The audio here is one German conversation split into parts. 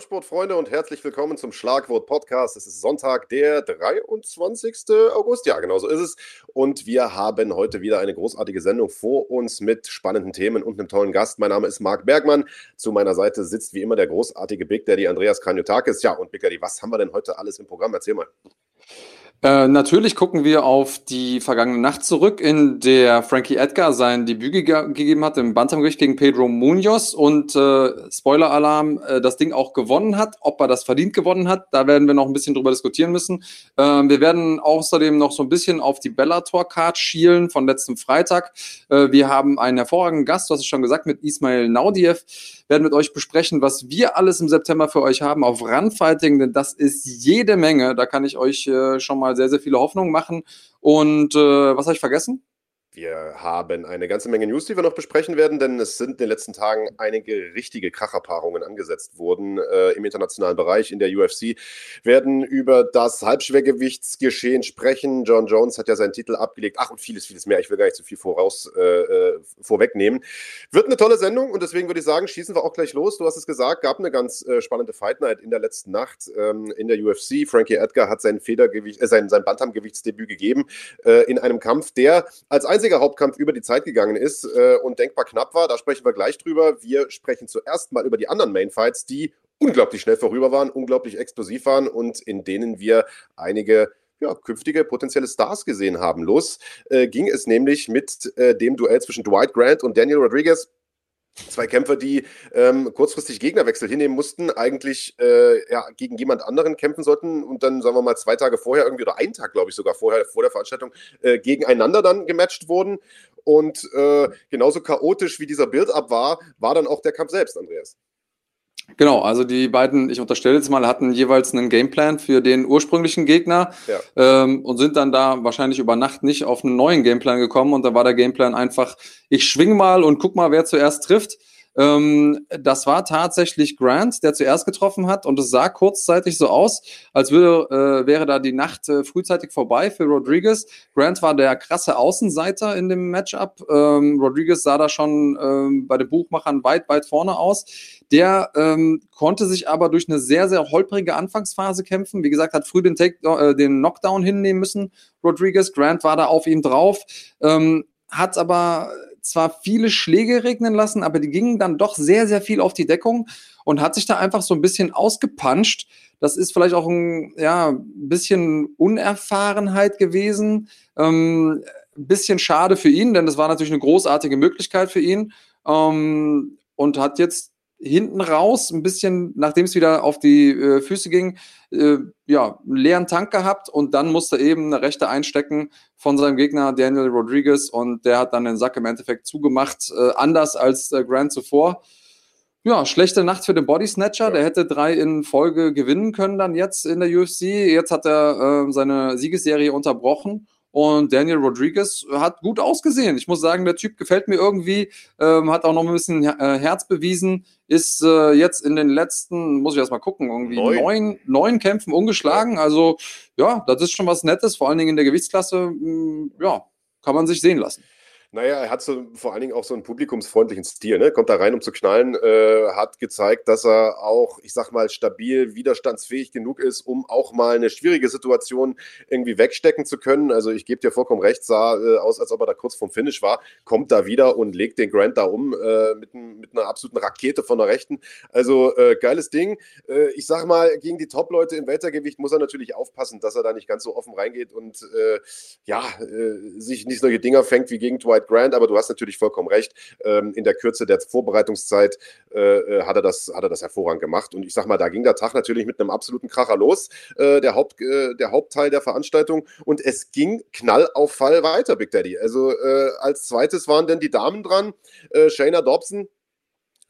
Kampfsportfreunde und herzlich willkommen zum Schlagwort Podcast. Es ist Sonntag, der 23. August. Ja, genau so ist es. Und wir haben heute wieder eine großartige Sendung vor uns mit spannenden Themen und einem tollen Gast. Mein Name ist Marc Bergmann. Zu meiner Seite sitzt wie immer der großartige Big Daddy Andreas Kranjotakis. Ja, und Big Daddy, was haben wir denn heute alles im Programm? Erzähl mal. Äh, natürlich gucken wir auf die vergangene Nacht zurück, in der Frankie Edgar sein Debüt ge gegeben hat im Bantamgewicht gegen Pedro Munoz und äh, Spoiler-Alarm, äh, das Ding auch gewonnen hat. Ob er das verdient gewonnen hat, da werden wir noch ein bisschen drüber diskutieren müssen. Äh, wir werden außerdem noch so ein bisschen auf die Bellator-Card schielen von letztem Freitag. Äh, wir haben einen hervorragenden Gast, du hast es schon gesagt, mit Ismail Naudiev werden mit euch besprechen, was wir alles im September für euch haben auf Runfighting, denn das ist jede Menge. Da kann ich euch äh, schon mal sehr, sehr viele Hoffnungen machen. Und äh, was habe ich vergessen? Wir haben eine ganze Menge News, die wir noch besprechen werden, denn es sind in den letzten Tagen einige richtige Kracherpaarungen angesetzt worden äh, im internationalen Bereich in der UFC. Werden über das Halbschwergewichtsgeschehen sprechen. John Jones hat ja seinen Titel abgelegt. Ach, und vieles, vieles mehr. Ich will gar nicht zu viel voraus äh, äh, vorwegnehmen. Wird eine tolle Sendung und deswegen würde ich sagen, schießen wir auch gleich los. Du hast es gesagt, gab eine ganz äh, spannende Fight Night in der letzten Nacht ähm, in der UFC. Frankie Edgar hat sein Federgewicht, äh, sein, sein Bantamgewichtsdebüt gegeben äh, in einem Kampf, der als einziger einziger Hauptkampf über die Zeit gegangen ist äh, und denkbar knapp war. Da sprechen wir gleich drüber. Wir sprechen zuerst mal über die anderen Mainfights, die unglaublich schnell vorüber waren, unglaublich explosiv waren und in denen wir einige ja, künftige potenzielle Stars gesehen haben. Los äh, ging es nämlich mit äh, dem Duell zwischen Dwight Grant und Daniel Rodriguez. Zwei Kämpfer, die ähm, kurzfristig Gegnerwechsel hinnehmen mussten, eigentlich äh, ja, gegen jemand anderen kämpfen sollten und dann, sagen wir mal, zwei Tage vorher irgendwie oder einen Tag, glaube ich, sogar vorher, vor der Veranstaltung, äh, gegeneinander dann gematcht wurden. Und äh, genauso chaotisch wie dieser Build-up war, war dann auch der Kampf selbst, Andreas. Genau, also die beiden, ich unterstelle jetzt mal, hatten jeweils einen Gameplan für den ursprünglichen Gegner ja. ähm, und sind dann da wahrscheinlich über Nacht nicht auf einen neuen Gameplan gekommen und da war der Gameplan einfach, ich schwing mal und guck mal, wer zuerst trifft. Ähm, das war tatsächlich Grant, der zuerst getroffen hat und es sah kurzzeitig so aus, als würde, äh, wäre da die Nacht äh, frühzeitig vorbei für Rodriguez. Grant war der krasse Außenseiter in dem Matchup. Ähm, Rodriguez sah da schon ähm, bei den Buchmachern weit, weit vorne aus. Der ähm, konnte sich aber durch eine sehr, sehr holprige Anfangsphase kämpfen. Wie gesagt, hat früh den, Take, äh, den Knockdown hinnehmen müssen. Rodriguez, Grant war da auf ihm drauf, ähm, hat aber zwar viele Schläge regnen lassen, aber die gingen dann doch sehr, sehr viel auf die Deckung und hat sich da einfach so ein bisschen ausgepanscht. Das ist vielleicht auch ein ja, bisschen Unerfahrenheit gewesen. Ähm, bisschen schade für ihn, denn das war natürlich eine großartige Möglichkeit für ihn. Ähm, und hat jetzt hinten raus, ein bisschen, nachdem es wieder auf die äh, Füße ging, äh, ja, einen leeren Tank gehabt und dann musste eben eine rechte einstecken von seinem Gegner Daniel Rodriguez und der hat dann den Sack im Endeffekt zugemacht, äh, anders als äh, Grant zuvor. Ja, schlechte Nacht für den Body Snatcher. Ja. Der hätte drei in Folge gewinnen können dann jetzt in der UFC. Jetzt hat er äh, seine Siegesserie unterbrochen und Daniel Rodriguez hat gut ausgesehen. Ich muss sagen, der Typ gefällt mir irgendwie, ähm, hat auch noch ein bisschen äh, Herz bewiesen, ist äh, jetzt in den letzten, muss ich erst mal gucken, irgendwie neun, neun, neun Kämpfen ungeschlagen. Also ja, das ist schon was Nettes, vor allen Dingen in der Gewichtsklasse. Mh, mm, ja, kann man sich sehen lassen. Naja, er hat so, vor allen Dingen auch so einen publikumsfreundlichen Stil, ne? Kommt da rein, um zu knallen, äh, hat gezeigt, dass er auch, ich sag mal, stabil, widerstandsfähig genug ist, um auch mal eine schwierige Situation irgendwie wegstecken zu können. Also ich gebe dir vollkommen recht, sah äh, aus, als ob er da kurz vorm Finish war, kommt da wieder und legt den Grant da um äh, mit, mit, einer absoluten Rakete von der Rechten. Also äh, geiles Ding. Äh, ich sag mal, gegen die Top-Leute im Weltergewicht muss er natürlich aufpassen, dass er da nicht ganz so offen reingeht und äh, ja, sich nicht solche Dinger fängt wie gegen Dwight White Grant, aber du hast natürlich vollkommen recht. Ähm, in der Kürze der Vorbereitungszeit äh, äh, hat, er das, hat er das hervorragend gemacht. Und ich sag mal, da ging der Tag natürlich mit einem absoluten Kracher los, äh, der, Haupt, äh, der Hauptteil der Veranstaltung. Und es ging Knall Fall weiter, Big Daddy. Also äh, als zweites waren dann die Damen dran. Äh, Shayna Dobson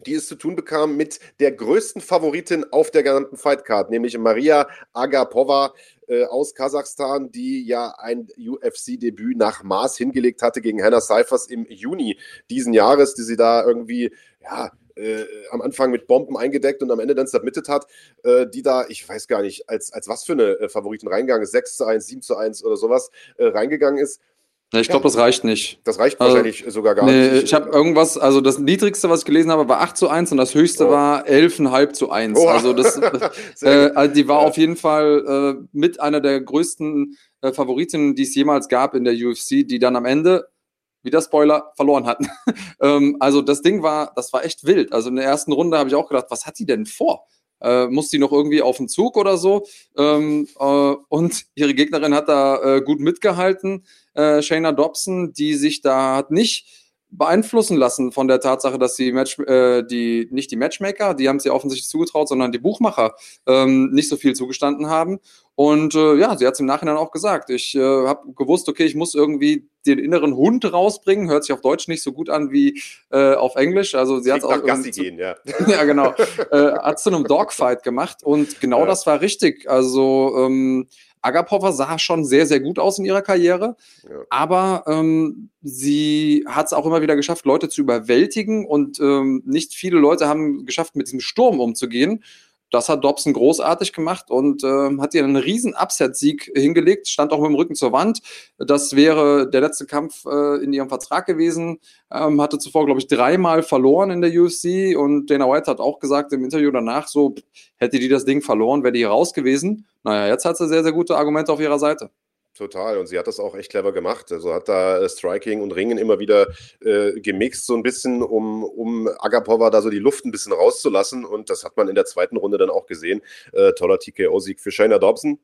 die es zu tun bekam mit der größten Favoritin auf der gesamten Fightcard, nämlich Maria Agapova äh, aus Kasachstan, die ja ein UFC-Debüt nach Maß hingelegt hatte gegen Hannah Cyphers im Juni diesen Jahres, die sie da irgendwie, ja, äh, am Anfang mit Bomben eingedeckt und am Ende dann submitted hat, äh, die da, ich weiß gar nicht, als, als was für eine äh, Favoritin reingegangen ist, 6 zu 1, 7 zu 1 oder sowas, äh, reingegangen ist Ja, ich glaube, das reicht nicht. Das reicht also, wahrscheinlich sogar gar nee, nicht. Ich habe irgendwas, also das niedrigste, was ich gelesen habe, war 8 zu 1 und das höchste oh. war 11,5 zu 1. Oh. Also das, äh, also die war ja. auf jeden Fall äh, mit einer der größten äh, Favoritinnen, die es jemals gab in der UFC, die dann am Ende wieder Spoiler, verloren hatten. ähm, also das Ding war, das war echt wild. Also in der ersten Runde habe ich auch gedacht, was hat die denn vor? Äh, muss die noch irgendwie auf den Zug oder so? Ähm, äh, und ihre Gegnerin hat da äh, gut mitgehalten, äh, Shayna Dobson, die sich da hat nicht beeinflussen lassen von der Tatsache, dass die Match, äh, die nicht die Matchmaker, die haben sie offensichtlich zugetraut, sondern die Buchmacher ähm, nicht so viel zugestanden haben. Und äh, ja, sie hat es im Nachhinein auch gesagt. Ich äh, habe gewusst, okay, ich muss irgendwie den inneren Hund rausbringen. Hört sich auf Deutsch nicht so gut an wie äh, auf Englisch. Also sie hat auch Gassi gehen, ja. ja, genau. äh, hat zu einem Dogfight gemacht und genau ja. das war richtig. Also ähm, Agapova sah schon sehr, sehr gut aus in ihrer Karriere, ja. aber ähm, sie hat es auch immer wieder geschafft, Leute zu überwältigen und ähm, nicht viele Leute haben geschafft, mit diesem Sturm umzugehen. Das hat Dobson großartig gemacht und äh, hat ihr einen riesen Upset-Sieg hingelegt, stand auch mit dem Rücken zur Wand. Das wäre der letzte Kampf äh, in ihrem Vertrag gewesen. Ähm, hatte zuvor, glaube ich, dreimal verloren in der UFC und Dana White hat auch gesagt im Interview danach so, hätte die das Ding verloren, wäre die raus gewesen. Naja, jetzt hat sie sehr, sehr gute Argumente auf ihrer Seite. Total. Und sie hat das auch echt clever gemacht. Also hat da äh, Striking und Ringen immer wieder äh, gemixt, so ein bisschen, um, um Agapova da so die Luft ein bisschen rauszulassen. Und das hat man in der zweiten Runde dann auch gesehen. Äh, toller TKO-Sieg für Shayna Dobson.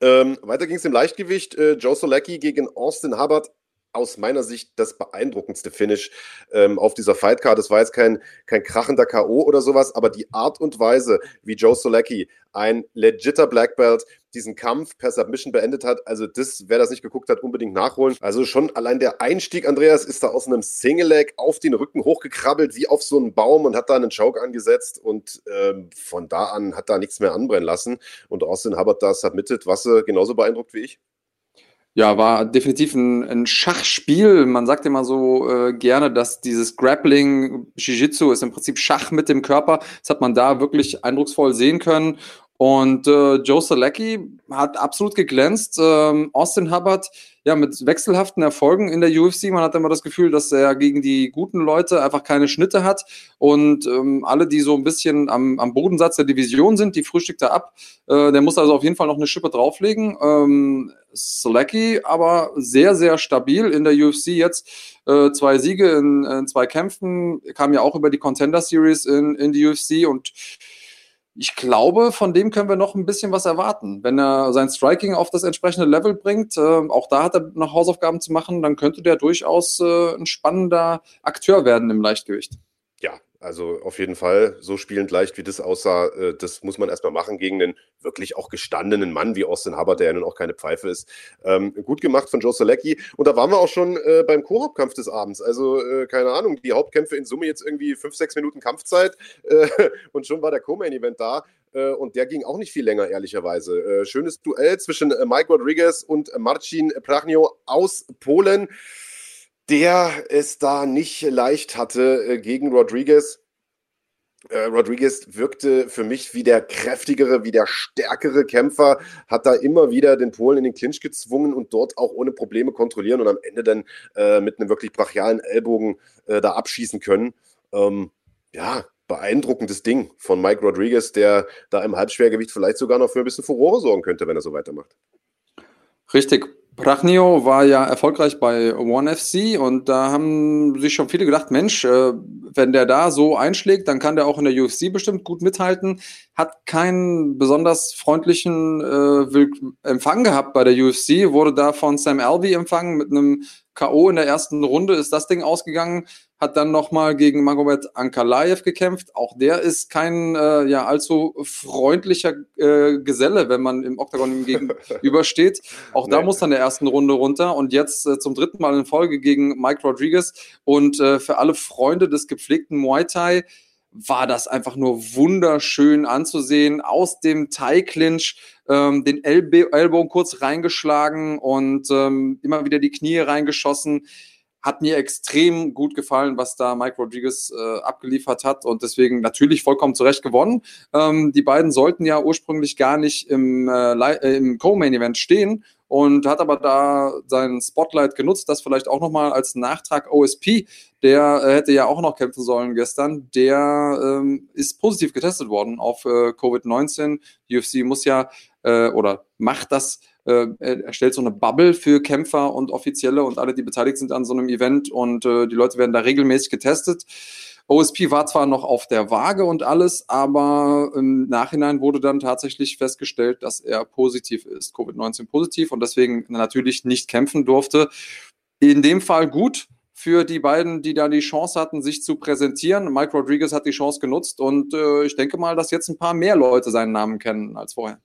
Ähm, weiter ging es im Leichtgewicht. Äh, Joe Solecki gegen Austin Hubbard aus meiner Sicht das beeindruckendste Finish ähm, auf dieser Fightcard. Es war jetzt kein, kein krachender K.O. oder sowas, aber die Art und Weise, wie Joe Solecki, ein legitter Black Belt, diesen Kampf per Submission beendet hat, also das, wer das nicht geguckt hat, unbedingt nachholen. Also schon allein der Einstieg, Andreas, ist da aus einem Single Leg auf den Rücken hochgekrabbelt, wie auf so einen Baum und hat da einen Choke angesetzt und ähm, von da an hat da nichts mehr anbrennen lassen. Und Austin Hubbard da submitted, was äh, genauso beeindruckt wie ich. Ja, war definitiv ein, ein Schachspiel. Man sagt immer so äh, gerne, dass dieses Grappling, Jiu-Jitsu ist im Prinzip Schach mit dem Körper. Das hat man da wirklich eindrucksvoll sehen können. Und äh, Joe Selecki hat absolut geglänzt. Ähm, Austin Hubbard, ja, mit wechselhaften Erfolgen in der UFC. Man hat immer das Gefühl, dass er gegen die guten Leute einfach keine Schnitte hat. Und ähm, alle, die so ein bisschen am, am Bodensatz der Division sind, die frühstückt er ab. Äh, der muss also auf jeden Fall noch eine Schippe drauflegen. Ähm, Selecki aber sehr, sehr stabil in der UFC jetzt. Äh, zwei Siege in, in zwei Kämpfen, kam ja auch über die Contender Series in, in die UFC und ich glaube, von dem können wir noch ein bisschen was erwarten. Wenn er sein Striking auf das entsprechende Level bringt, äh, auch da hat er noch Hausaufgaben zu machen, dann könnte der durchaus äh, ein spannender Akteur werden im Leichtgewicht. Also auf jeden Fall, so spielend leicht wie das aussah, äh, das muss man erstmal machen gegen einen wirklich auch gestandenen Mann wie Austin Hubbard, der ja nun auch keine Pfeife ist. Ähm, gut gemacht von Joe Selecki. Und da waren wir auch schon äh, beim Koop-Kampf des Abends. Also, äh, keine Ahnung, die Hauptkämpfe in Summe jetzt irgendwie fünf, sechs Minuten Kampfzeit äh, und schon war der Co-Main-Event da. Äh, und der ging auch nicht viel länger, ehrlicherweise. Äh, schönes Duell zwischen Mike Rodriguez und Marcin Prachnio aus Polen der es da nicht leicht hatte äh, gegen Rodriguez. Äh, Rodriguez wirkte für mich wie der kräftigere, wie der stärkere Kämpfer, hat da immer wieder den Polen in den Clinch gezwungen und dort auch ohne Probleme kontrollieren und am Ende dann äh, mit einem wirklich brachialen Ellbogen äh, da abschießen können. Ähm, ja, beeindruckendes Ding von Mike Rodriguez, der da im Halbschwergewicht vielleicht sogar noch für ein bisschen Furore sorgen könnte, wenn er so weitermacht. Richtig. Prachnio war ja erfolgreich bei One FC und da haben sich schon viele gedacht, Mensch, äh, wenn der da so einschlägt, dann kann der auch in der UFC bestimmt gut mithalten. Hat keinen besonders freundlichen äh, Empfang gehabt bei der UFC, wurde da von Sam Alvey empfangen mit einem K.O. in der ersten Runde ist das Ding ausgegangen, hat dann nochmal gegen Magomed Ankalaev gekämpft. Auch der ist kein äh, ja allzu freundlicher äh, Geselle, wenn man im Oktagon ihm gegenübersteht. Auch nee. da muss dann der ersten Runde runter und jetzt äh, zum dritten Mal in Folge gegen Mike Rodriguez. Und äh, für alle Freunde des gepflegten Muay Thai war das einfach nur wunderschön anzusehen. Aus dem Thai-Clinch ähm, den Ellb Ellbogen kurz reingeschlagen und ähm, immer wieder die Knie reingeschossen. Hat mir extrem gut gefallen, was da Mike Rodriguez äh, abgeliefert hat und deswegen natürlich vollkommen zurecht gewonnen. Ähm, die beiden sollten ja ursprünglich gar nicht im, äh, im Co-Main-Event stehen und hat aber da seinen Spotlight genutzt, das vielleicht auch nochmal als Nachtrag OSP, der äh, hätte ja auch noch kämpfen sollen gestern, der ähm, ist positiv getestet worden auf äh, Covid-19. UFC muss ja äh, oder macht das äh, erstellt so eine Bubble für Kämpfer und Offizielle und alle, die beteiligt sind an so einem Event und äh, die Leute werden da regelmäßig getestet. OSP war zwar noch auf der Waage und alles, aber im Nachhinein wurde dann tatsächlich festgestellt, dass er positiv ist, Covid-19 positiv und deswegen natürlich nicht kämpfen durfte. In dem Fall gut für die beiden, die da die Chance hatten, sich zu präsentieren. Mike Rodriguez hat die Chance genutzt und äh, ich denke mal, dass jetzt ein paar mehr Leute seinen Namen kennen als vorher.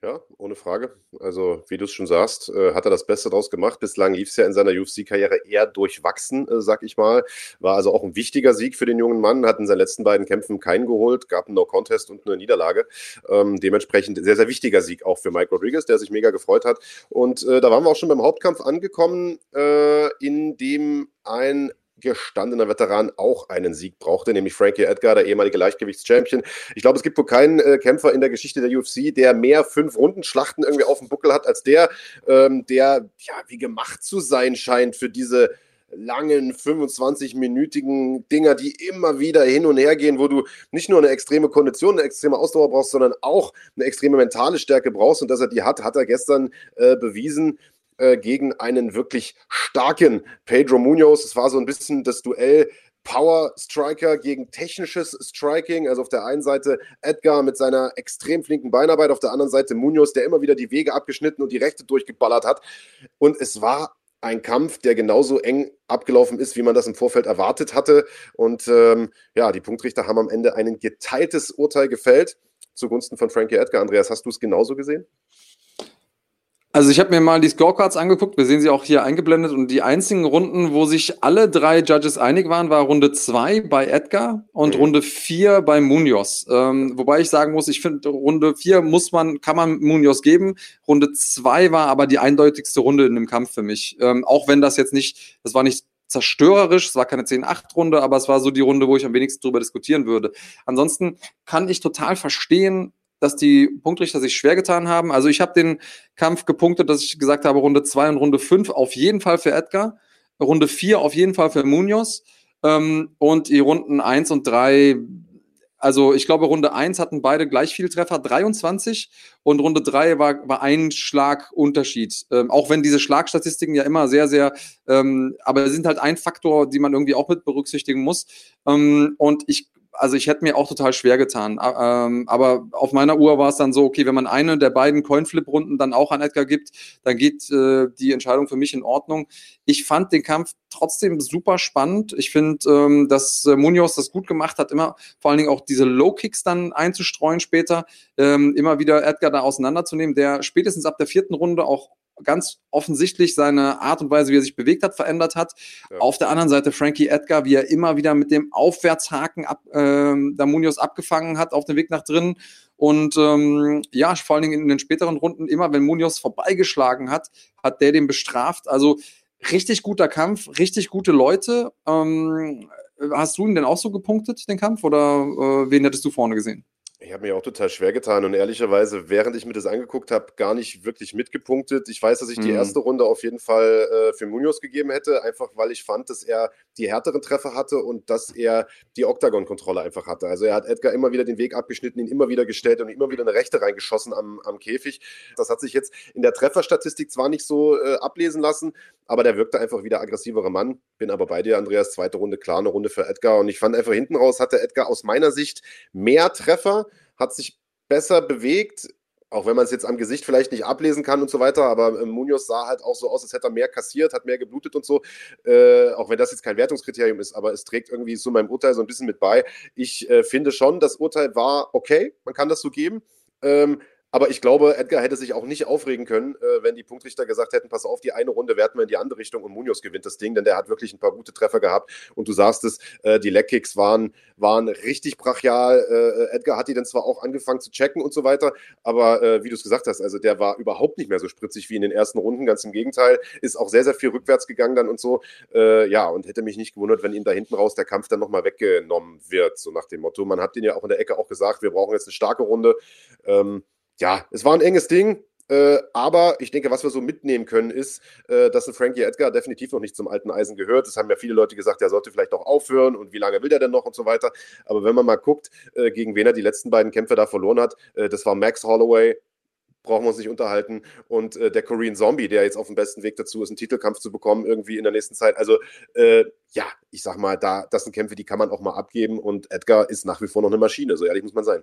Ja, ohne Frage. Also, wie du es schon sagst, äh, hat er das Beste draus gemacht. Bislang lief es ja in seiner UFC-Karriere eher durchwachsen, äh, sag ich mal. War also auch ein wichtiger Sieg für den jungen Mann. Hat in seinen letzten beiden Kämpfen keinen geholt, gab einen No-Contest und eine Niederlage. Ähm, dementsprechend sehr, sehr wichtiger Sieg auch für Mike Rodriguez, der sich mega gefreut hat. Und äh, da waren wir auch schon beim Hauptkampf angekommen, äh, in dem ein gestandener Veteran auch einen Sieg brauchte, nämlich Frankie Edgar, der ehemalige Leichtgewichtschampion. Ich glaube, es gibt wohl keinen äh, Kämpfer in der Geschichte der UFC, der mehr fünf Rundenschlachten irgendwie auf dem Buckel hat als der, ähm, der ja wie gemacht zu sein scheint für diese langen 25-minütigen Dinger, die immer wieder hin und her gehen, wo du nicht nur eine extreme Kondition, eine extreme Ausdauer brauchst, sondern auch eine extreme mentale Stärke brauchst. Und dass er die hat, hat er gestern äh, bewiesen. Äh, gegen einen wirklich starken Pedro Munoz. Es war so ein bisschen das Duell Power Striker gegen technisches Striking. Also auf der einen Seite Edgar mit seiner extrem flinken Beinarbeit, auf der anderen Seite Munoz, der immer wieder die Wege abgeschnitten und die Rechte durchgeballert hat. Und es war ein Kampf, der genauso eng abgelaufen ist, wie man das im Vorfeld erwartet hatte. Und ähm, ja, die Punktrichter haben am Ende ein geteiltes Urteil gefällt zugunsten von Frankie Edgar. Andreas, hast du es genauso gesehen? Also ich habe mir mal die Scorecards angeguckt, wir sehen sie auch hier eingeblendet und die einzigen Runden, wo sich alle drei Judges einig waren, war Runde 2 bei Edgar und mhm. Runde 4 bei Munoz. Ähm, wobei ich sagen muss, ich finde, Runde 4 muss man, kann man Munoz geben. Runde 2 war aber die eindeutigste Runde in dem Kampf für mich. Ähm, auch wenn das jetzt nicht, das war nicht zerstörerisch, es war keine 10-8-Runde, aber es war so die Runde, wo ich am wenigsten drüber diskutieren würde. Ansonsten kann ich total verstehen, dass die Punktrichter sich schwer getan haben. Also ich habe den Kampf gepunktet, dass ich gesagt habe, Runde 2 und Runde 5 auf jeden Fall für Edgar, Runde 4 auf jeden Fall für Munoz ähm, und die Runden 1 und 3, also ich glaube, Runde 1 hatten beide gleich viel Treffer, 23 und Runde 3 war, war ein Schlagunterschied. Ähm, auch wenn diese Schlagstatistiken ja immer sehr, sehr, ähm, aber sind halt ein Faktor, die man irgendwie auch mit berücksichtigen muss. Ähm, und ich also ich hätte mir auch total schwer getan. Ähm, aber auf meiner Uhr war es dann so, okay, wenn man eine der beiden Coinflip-Runden dann auch an Edgar gibt, dann geht äh, die Entscheidung für mich in Ordnung. Ich fand den Kampf trotzdem super spannend. Ich finde, ähm, dass äh, Munoz das gut gemacht hat, immer vor allen Dingen auch diese Low-Kicks dann einzustreuen später, ähm, immer wieder Edgar da auseinanderzunehmen, der spätestens ab der vierten Runde auch ganz offensichtlich seine Art und Weise, wie er sich bewegt hat, verändert hat. Ja. Auf der anderen Seite Frankie Edgar, wie er immer wieder mit dem Aufwärtshaken ab, ähm, da Munoz abgefangen hat auf dem Weg nach drinnen. Und ähm, ja, vor allen Dingen in den späteren Runden, immer wenn Munoz vorbeigeschlagen hat, hat der den bestraft. Also richtig guter Kampf, richtig gute Leute. Ähm, hast du ihn denn auch so gepunktet, den Kampf, oder äh, wen hättest du vorne gesehen? Ich habe mir auch total schwer getan und ehrlicherweise, während ich mir das angeguckt habe, gar nicht wirklich mitgepunktet. Ich weiß, dass ich die mhm. erste Runde auf jeden Fall äh, für Munoz gegeben hätte, einfach weil ich fand, dass er die härteren Treffer hatte und dass er die Oktagon-Kontrolle einfach hatte. Also er hat Edgar immer wieder den Weg abgeschnitten, ihn immer wieder gestellt und immer wieder eine Rechte reingeschossen am, am Käfig. Das hat sich jetzt in der Trefferstatistik zwar nicht so äh, ablesen lassen, aber der wirkte einfach wieder aggressiverer Mann. Bin aber bei dir, Andreas, zweite Runde, klar, eine Runde für Edgar und ich fand einfach hinten raus hatte Edgar aus meiner Sicht mehr Treffer hat sich besser bewegt, auch wenn man es jetzt am Gesicht vielleicht nicht ablesen kann und so weiter, aber äh, Munoz sah halt auch so aus, als hätte er mehr kassiert, hat mehr geblutet und so, äh, auch wenn das jetzt kein Wertungskriterium ist, aber es trägt irgendwie zu meinem Urteil so ein bisschen mit bei. Ich äh, finde schon, das Urteil war okay, man kann das so geben. Ähm, aber ich glaube, Edgar hätte sich auch nicht aufregen können, äh, wenn die Punktrichter gesagt hätten, pass auf, die eine Runde werten wir in die andere Richtung und Munoz gewinnt das Ding, denn der hat wirklich ein paar gute Treffer gehabt. Und du sagst es, äh, die Leckkicks waren, waren richtig brachial. Äh, Edgar hat die dann zwar auch angefangen zu checken und so weiter, aber wie du es gesagt hast, also der war überhaupt nicht mehr so spritzig wie in den ersten Runden, ganz im Gegenteil, ist auch sehr, sehr viel rückwärts gegangen dann und so. Ja, und hätte mich nicht gewundert, wenn ihm da hinten raus der Kampf dann nochmal weggenommen wird, so nach dem Motto. Man hat ihn ja auch in der Ecke auch gesagt, wir brauchen jetzt eine starke Runde. Ähm, ja, es war ein enges Ding. Äh, aber ich denke, was wir so mitnehmen können, ist, äh, dass ein Frankie Edgar definitiv noch nicht zum alten Eisen gehört. Das haben ja viele Leute gesagt, er sollte vielleicht auch aufhören und wie lange will er denn noch und so weiter. Aber wenn man mal guckt, äh, gegen wen er die letzten beiden Kämpfe da verloren hat, äh, das war Max Holloway, brauchen wir uns nicht unterhalten. Und äh, der Korean Zombie, der jetzt auf dem besten Weg dazu ist, einen Titelkampf zu bekommen, irgendwie in der nächsten Zeit. Also, äh, ja, ich sag mal, da, das sind Kämpfe, die kann man auch mal abgeben. Und Edgar ist nach wie vor noch eine Maschine, so ehrlich muss man sein.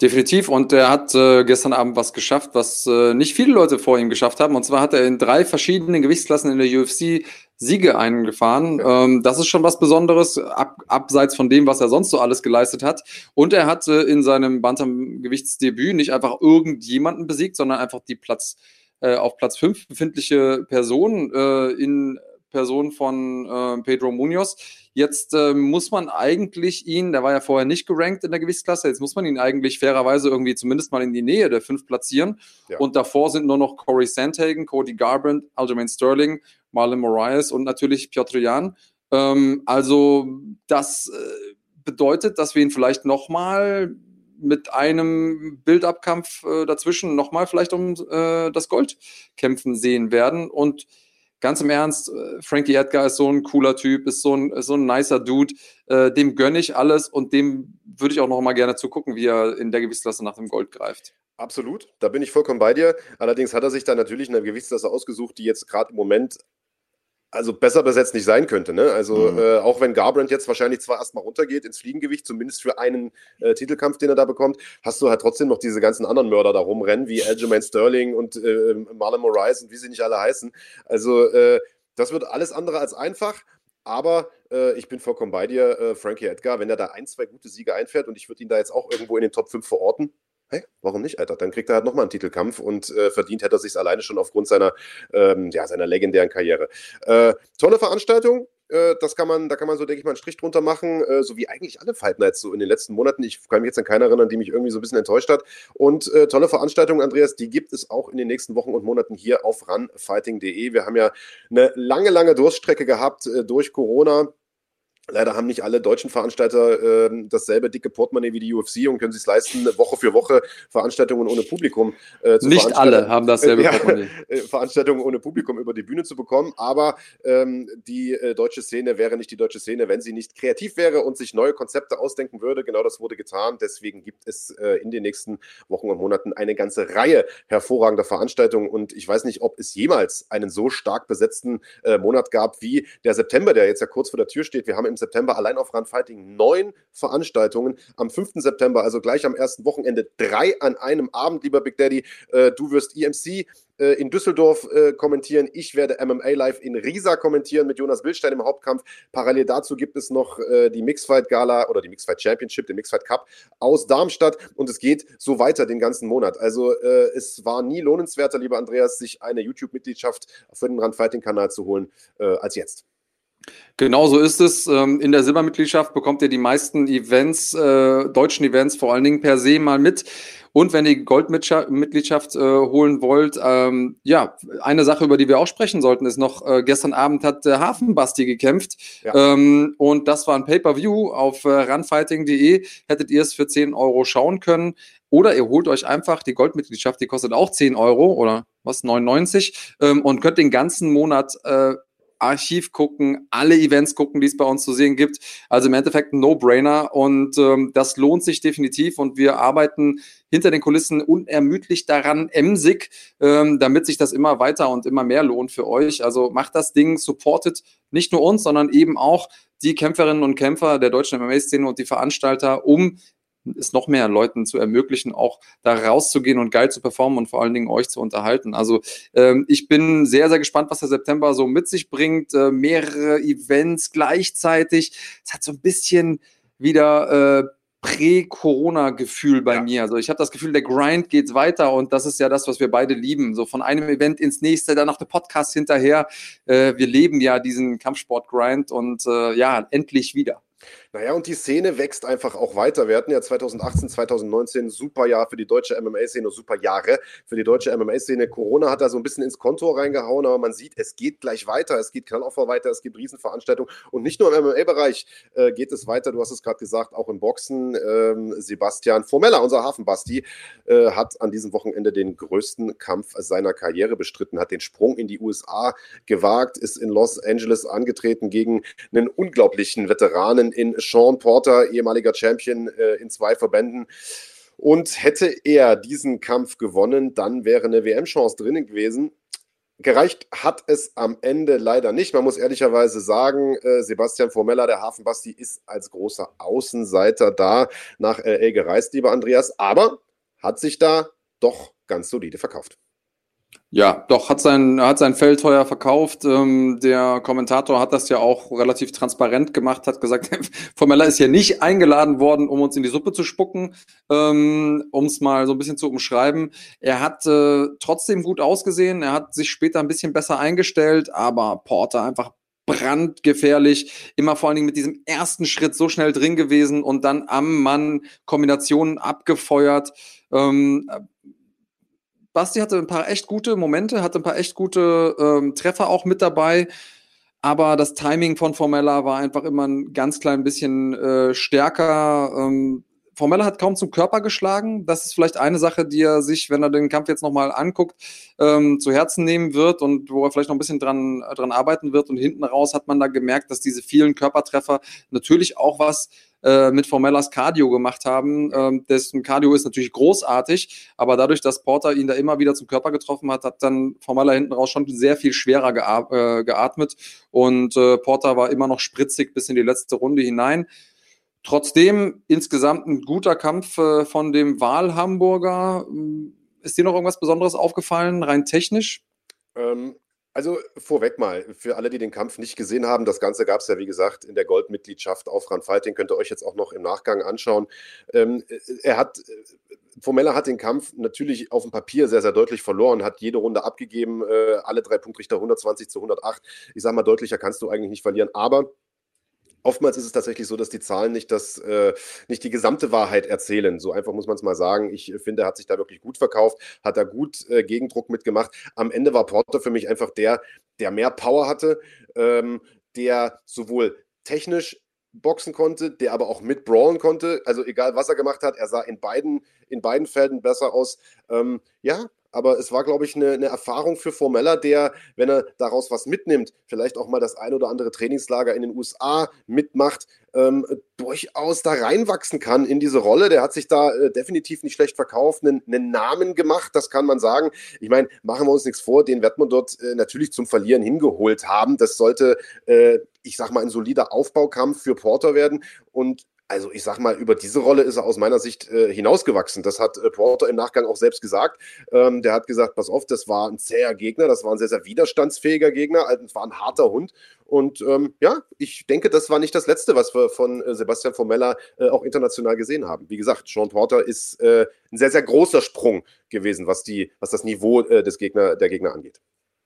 Definitiv. Und er hat äh, gestern Abend was geschafft, was äh, nicht viele Leute vor ihm geschafft haben. Und zwar hat er in drei verschiedenen Gewichtsklassen in der UFC Siege eingefahren. Ähm, das ist schon was Besonderes, ab, abseits von dem, was er sonst so alles geleistet hat. Und er hat äh, in seinem Bantamgewichtsdebüt nicht einfach irgendjemanden besiegt, sondern einfach die Platz äh, auf Platz 5 befindliche Person äh, in Person von äh, Pedro Munoz. Jetzt äh, muss man eigentlich ihn, der war ja vorher nicht gerankt in der Gewichtsklasse, jetzt muss man ihn eigentlich fairerweise irgendwie zumindest mal in die Nähe der fünf platzieren. Ja. Und davor sind nur noch Corey Sandhagen, Cody Garbrandt, Aljamain Sterling, Marlon Moraes und natürlich Piotr Jan. Ähm, also das äh, bedeutet, dass wir ihn vielleicht nochmal mit einem Bildabkampf äh, dazwischen nochmal vielleicht um äh, das Gold kämpfen sehen werden. Und ganz im Ernst, äh, Frankie Edgar ist so ein cooler Typ, ist so ein, ist so ein nicer Dude. Äh, dem gönne ich alles und dem würde ich auch noch mal gerne zugucken, wie er in der Gewichtsklasse nach dem Gold greift. Absolut, da bin ich vollkommen bei dir. Allerdings hat er sich da natürlich eine Gewichtsklasse ausgesucht, die jetzt gerade im Moment also besser besetzt nicht sein könnte. Ne? Also mhm. äh, auch wenn Garbrandt jetzt wahrscheinlich zwar erstmal runtergeht ins Fliegengewicht, zumindest für einen äh, Titelkampf, den er da bekommt, hast du halt trotzdem noch diese ganzen anderen Mörder da rumrennen, wie Aljamain Sterling und äh, Marlon Moraes und wie sie nicht alle heißen. Also äh, das wird alles andere als einfach. Aber äh, ich bin vollkommen bei dir, äh, Frankie Edgar, wenn er da ein, zwei gute Siege einfährt und ich würde ihn da jetzt auch irgendwo in den Top 5 verorten, hey, warum nicht, Alter? Dann kriegt er halt nochmal einen Titelkampf und äh, verdient hätte er sich alleine schon aufgrund seiner, ähm, ja, seiner legendären Karriere. Äh, tolle Veranstaltung. Äh, das kann man, da kann man so, denke ich mal, einen Strich drunter machen, äh, so wie eigentlich alle Fight Nights so in den letzten Monaten. Ich kann mich jetzt an keinen erinnern, die mich irgendwie so ein bisschen enttäuscht hat. Und äh, tolle Veranstaltungen, Andreas, die gibt es auch in den nächsten Wochen und Monaten hier auf runfighting.de. Wir haben ja eine lange, lange Durststrecke gehabt durch Corona Leider haben nicht alle deutschen Veranstalter äh, dasselbe dicke Portemonnaie wie die UFC und können sich leisten, Woche für Woche Veranstaltungen ohne Publikum äh, zu Nicht alle haben dasselbe äh, Portemonnaie. Ja, Veranstaltungen ohne Publikum über die Bühne zu bekommen, aber ähm, die äh, deutsche Szene wäre nicht die deutsche Szene, wenn sie nicht kreativ wäre und sich neue Konzepte ausdenken würde. Genau das wurde getan. Deswegen gibt es äh, in den nächsten Wochen und Monaten eine ganze Reihe hervorragender Veranstaltungen und ich weiß nicht, ob es jemals einen so stark besetzten äh, Monat gab wie der September, der jetzt ja kurz vor der Tür steht. Wir haben im September allein auf Run Fighting neun Veranstaltungen. Am 5. September, also gleich am ersten Wochenende, drei an einem Abend, lieber Big Daddy. Äh, du wirst EMC äh, in Düsseldorf äh, kommentieren. Ich werde MMA Live in Riesa kommentieren mit Jonas Wildstein im Hauptkampf. Parallel dazu gibt es noch äh, die Mixfight Gala oder die Mixfight Championship, den Mixfight Cup aus Darmstadt und es geht so weiter den ganzen Monat. Also äh, es war nie lohnenswerter, lieber Andreas, sich eine YouTube-Mitgliedschaft für den Run Fighting Kanal zu holen äh, als jetzt. Genau so ist es. Ähm, in der Silbermitgliedschaft bekommt ihr die meisten Events, äh, deutschen Events vor allen Dingen per se mal mit. Und wenn ihr die Goldmitgliedschaft äh, holen wollt, ähm, ja, eine Sache, über die wir auch sprechen sollten, ist noch, äh, gestern Abend hat der Hafenbasti gekämpft. Ja. Ähm, und das war ein Pay-Per-View auf äh, runfighting.de. Hättet ihr es für 10 Euro schauen können. Oder ihr holt euch einfach die Goldmitgliedschaft, die kostet auch 10 Euro oder was, 99 ähm, und könnt den ganzen Monat äh, Archiv gucken, alle Events gucken, die es bei uns zu sehen gibt. Also im Endeffekt ein No-Brainer und ähm, das lohnt sich definitiv und wir arbeiten hinter den Kulissen unermüdlich daran, emsig, ähm, damit sich das immer weiter und immer mehr lohnt für euch. Also macht das Ding, supportet nicht nur uns, sondern eben auch die Kämpferinnen und Kämpfer der deutschen MMA-Szene und die Veranstalter, um es noch mehr Leuten zu ermöglichen, auch da rauszugehen und geil zu performen und vor allen Dingen euch zu unterhalten. Also ähm, ich bin sehr, sehr gespannt, was der September so mit sich bringt. Äh, mehrere Events gleichzeitig. Es hat so ein bisschen wieder äh, Prä-Corona-Gefühl bei ja. mir. Also ich habe das Gefühl, der Grind geht weiter und das ist ja das, was wir beide lieben. So von einem Event ins nächste, dann noch der Podcast hinterher. Äh, wir leben ja diesen Kampfsport-Grind und äh, ja, endlich wieder. Naja, und die Szene wächst einfach auch weiter. Wir hatten ja 2018, 2019 super Jahr für die deutsche MMA-Szene, super Jahre für die deutsche MMA-Szene. Corona hat da so ein bisschen ins Konto reingehauen, aber man sieht, es geht gleich weiter. Es geht Knalloffer weiter, es gibt Riesenveranstaltungen. Und nicht nur im MMA-Bereich äh, geht es weiter, du hast es gerade gesagt, auch im Boxen. Ähm, Sebastian Formella, unser Hafenbasti, äh, hat an diesem Wochenende den größten Kampf seiner Karriere bestritten, hat den Sprung in die USA gewagt, ist in Los Angeles angetreten gegen einen unglaublichen Veteranen in Sean Porter, ehemaliger Champion äh, in zwei Verbänden. Und hätte er diesen Kampf gewonnen, dann wäre eine WM-Chance drinnen gewesen. Gereicht hat es am Ende leider nicht. Man muss ehrlicherweise sagen, äh, Sebastian Formella, der Hafenbasti, ist als großer Außenseiter da nach LA gereist, lieber Andreas, aber hat sich da doch ganz solide verkauft. Ja, doch, hat sein, hat sein Feld teuer verkauft. Ähm, der Kommentator hat das ja auch relativ transparent gemacht, hat gesagt, Formella ist ja nicht eingeladen worden, um uns in die Suppe zu spucken, ähm, um es mal so ein bisschen zu umschreiben. Er hat äh, trotzdem gut ausgesehen, er hat sich später ein bisschen besser eingestellt, aber Porter einfach brandgefährlich, immer vor allen Dingen mit diesem ersten Schritt so schnell drin gewesen und dann am Mann Kombinationen abgefeuert. Ähm, Basti hatte ein paar echt gute Momente, hatte ein paar echt gute ähm, Treffer auch mit dabei. Aber das Timing von Formella war einfach immer ein ganz klein bisschen äh, stärker. Ähm, Formella hat kaum zum Körper geschlagen. Das ist vielleicht eine Sache, die er sich, wenn er den Kampf jetzt nochmal anguckt, ähm, zu Herzen nehmen wird und wo er vielleicht noch ein bisschen dran, dran arbeiten wird. Und hinten raus hat man da gemerkt, dass diese vielen Körpertreffer natürlich auch was äh, mit Formellas Cardio gemacht haben. Ähm, dessen Cardio ist natürlich großartig, aber dadurch, dass Porter ihn da immer wieder zum Körper getroffen hat, hat dann Formella hinten raus schon sehr viel schwerer äh, geatmet und äh, Porter war immer noch spritzig bis in die letzte Runde hinein. Trotzdem insgesamt ein guter Kampf äh, von dem Wahlhamburger. Ist dir noch irgendwas Besonderes aufgefallen, rein technisch? Ähm, also vorweg mal, für alle, die den Kampf nicht gesehen haben, das Ganze gab es ja, wie gesagt, in der Goldmitgliedschaft auf Run Fighting, könnt ihr euch jetzt auch noch im Nachgang anschauen. Ähm, äh, er hat, äh, Formella hat den Kampf natürlich auf dem Papier sehr, sehr deutlich verloren, hat jede Runde abgegeben, äh, alle drei Punktrichter 120 zu 108. Ich sage mal, deutlicher kannst du eigentlich nicht verlieren, aber Oftmals ist es tatsächlich so, dass die Zahlen nicht, das, äh, nicht die gesamte Wahrheit erzählen. So einfach muss man es mal sagen. Ich finde, er hat sich da wirklich gut verkauft, hat da gut äh, Gegendruck mitgemacht. Am Ende war Porter für mich einfach der, der mehr Power hatte, ähm, der sowohl technisch boxen konnte, der aber auch mit brawlen konnte. Also egal, was er gemacht hat, er sah in beiden, in beiden Felden besser aus. Ähm, ja, aber es war, glaube ich, eine, eine, Erfahrung für Formella, der, wenn er daraus was mitnimmt, vielleicht auch mal das ein oder andere Trainingslager in den USA mitmacht, ähm, durchaus da reinwachsen kann in diese Rolle. Der hat sich da äh, definitiv nicht schlecht verkauft, einen, einen, Namen gemacht, das kann man sagen. Ich meine, machen wir uns nichts vor, den wird man dort äh, natürlich zum Verlieren hingeholt haben. Das sollte, äh, ich sag mal, ein solider Aufbaukampf für Porter werden und also ich sag mal, über diese Rolle ist er aus meiner Sicht äh, hinausgewachsen. Das hat äh, Porter im Nachgang auch selbst gesagt. Ähm, der hat gesagt, pass auf, das war ein zäher Gegner, das war ein sehr, sehr widerstandsfähiger Gegner, also, es war ein harter Hund. Und ähm, ja, ich denke, das war nicht das Letzte, was wir von äh, Sebastian Formella äh, auch international gesehen haben. Wie gesagt, Sean Porter ist äh, ein sehr, sehr großer Sprung gewesen, was, die, was das Niveau äh, des Gegner, der Gegner angeht.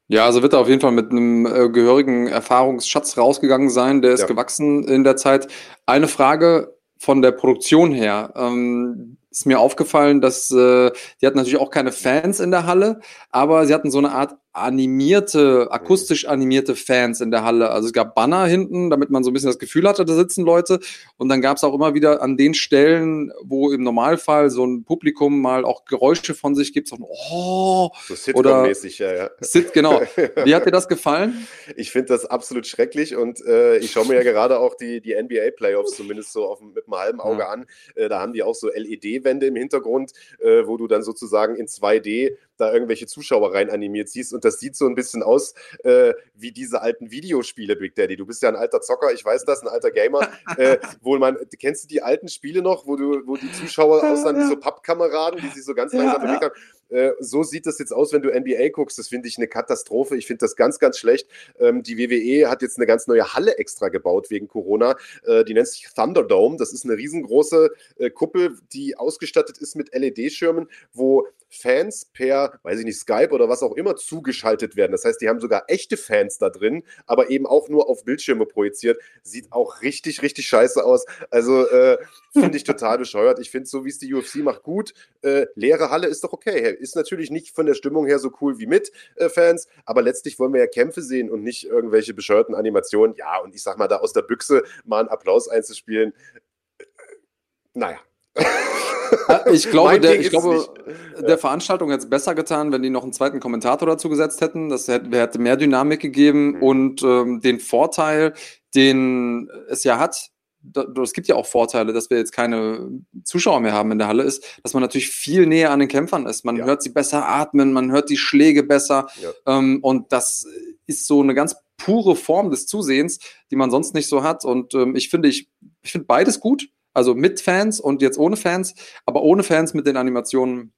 Ja, also wird er auf jeden Fall mit einem äh, gehörigen Erfahrungsschatz rausgegangen sein. Der ist ja. gewachsen in der Zeit. Eine Frage, von der Produktion her ähm, ist mir aufgefallen, dass äh, die hatten natürlich auch keine Fans in der Halle, aber sie hatten so eine Art animierte, akustisch animierte Fans in der Halle. Also es gab Banner hinten, damit man so ein bisschen das Gefühl hatte, da sitzen Leute. Und dann gab es auch immer wieder an den Stellen, wo im Normalfall so ein Publikum mal auch Geräusche von sich gibt, so ein Oh so oder ja, ja. Sit, genau. Wie hat dir das gefallen? Ich finde das absolut schrecklich und äh, ich schaue mir ja gerade auch die, die NBA Playoffs zumindest so auf, mit einem halben Auge ja. an. Äh, da haben die auch so LED-Wände im Hintergrund, äh, wo du dann sozusagen in 2D da irgendwelche Zuschauer rein animiert siehst. Und das sieht so ein bisschen aus äh, wie diese alten Videospiele, Big Daddy. Du bist ja ein alter Zocker, ich weiß das, ein alter Gamer. äh, wo man, kennst du die alten Spiele noch, wo du, wo die Zuschauer aussehen wie so Pappkameraden, die sich so ganz langsam bewegt haben? Äh, so sieht das jetzt aus, wenn du NBA guckst. Das finde ich eine Katastrophe. Ich finde das ganz, ganz schlecht. Ähm, die WWE hat jetzt eine ganz neue Halle extra gebaut wegen Corona. Äh, die nennt sich Thunderdome. Das ist eine riesengroße äh, Kuppel, die ausgestattet ist mit LED-Schirmen, wo Fans per, weiß ich nicht, Skype oder was auch immer zugeschaltet werden. Das heißt, die haben sogar echte Fans da drin, aber eben auch nur auf Bildschirme projiziert. Sieht auch richtig, richtig scheiße aus. Also äh, finde ich total bescheuert. Ich finde, so wie es die UFC macht, gut. Äh, leere Halle ist doch okay. Ist natürlich nicht von der Stimmung her so cool wie mit äh, Fans, aber letztlich wollen wir ja Kämpfe sehen und nicht irgendwelche bescheuerten Animationen. Ja, und ich sag mal, da aus der Büchse mal einen Applaus einzuspielen. Äh, naja. Ich glaube, der, ich glaube der Veranstaltung hätte es besser getan, wenn die noch einen zweiten Kommentator dazu gesetzt hätten. Das hätte, hätte mehr Dynamik gegeben mhm. und ähm, den Vorteil, den es ja hat, es gibt ja auch Vorteile, dass wir jetzt keine Zuschauer mehr haben in der Halle, ist, dass man natürlich viel näher an den Kämpfern ist. Man ja. hört sie besser atmen, man hört die Schläge besser. Ja. Ähm, und das ist so eine ganz pure Form des Zusehens, die man sonst nicht so hat. Und ähm, ich finde, ich, ich finde beides gut. Also mit Fans und jetzt ohne Fans, aber ohne Fans mit den Animationen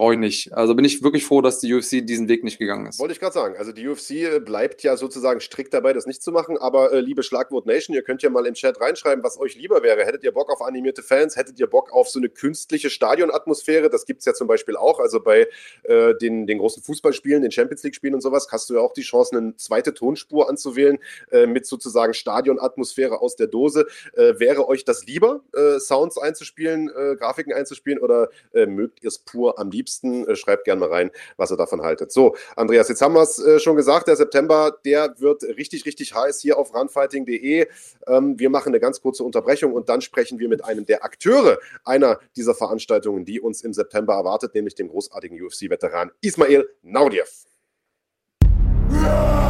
Brauche ich nicht. Also bin ich wirklich froh, dass die UFC diesen Weg nicht gegangen ist. Wollte ich gerade sagen. Also die UFC äh, bleibt ja sozusagen strikt dabei, das nicht zu machen. Aber äh, liebe Schlagwort Nation, ihr könnt ja mal im Chat reinschreiben, was euch lieber wäre. Hättet ihr Bock auf animierte Fans? Hättet ihr Bock auf so eine künstliche Stadionatmosphäre? Das gibt es ja zum Beispiel auch. Also bei äh, den, den großen Fußballspielen, den Champions League-Spielen und sowas, hast du ja auch die Chance, eine zweite Tonspur anzuwählen äh, mit sozusagen Stadionatmosphäre aus der Dose. Äh, wäre euch das lieber, äh, Sounds einzuspielen, Grafiken einzuspielen oder mögt ihr es pur am liebsten? Liebsten. Äh, schreibt gerne mal rein, was ihr davon haltet. So, Andreas, jetzt haben wir es äh, schon gesagt, der September, der wird richtig, richtig heiß hier auf runfighting.de. Ähm, wir machen eine ganz kurze Unterbrechung und dann sprechen wir mit einem der Akteure einer dieser Veranstaltungen, die uns im September erwartet, nämlich dem großartigen UFC-Veteran Ismail Naudiev. Ja!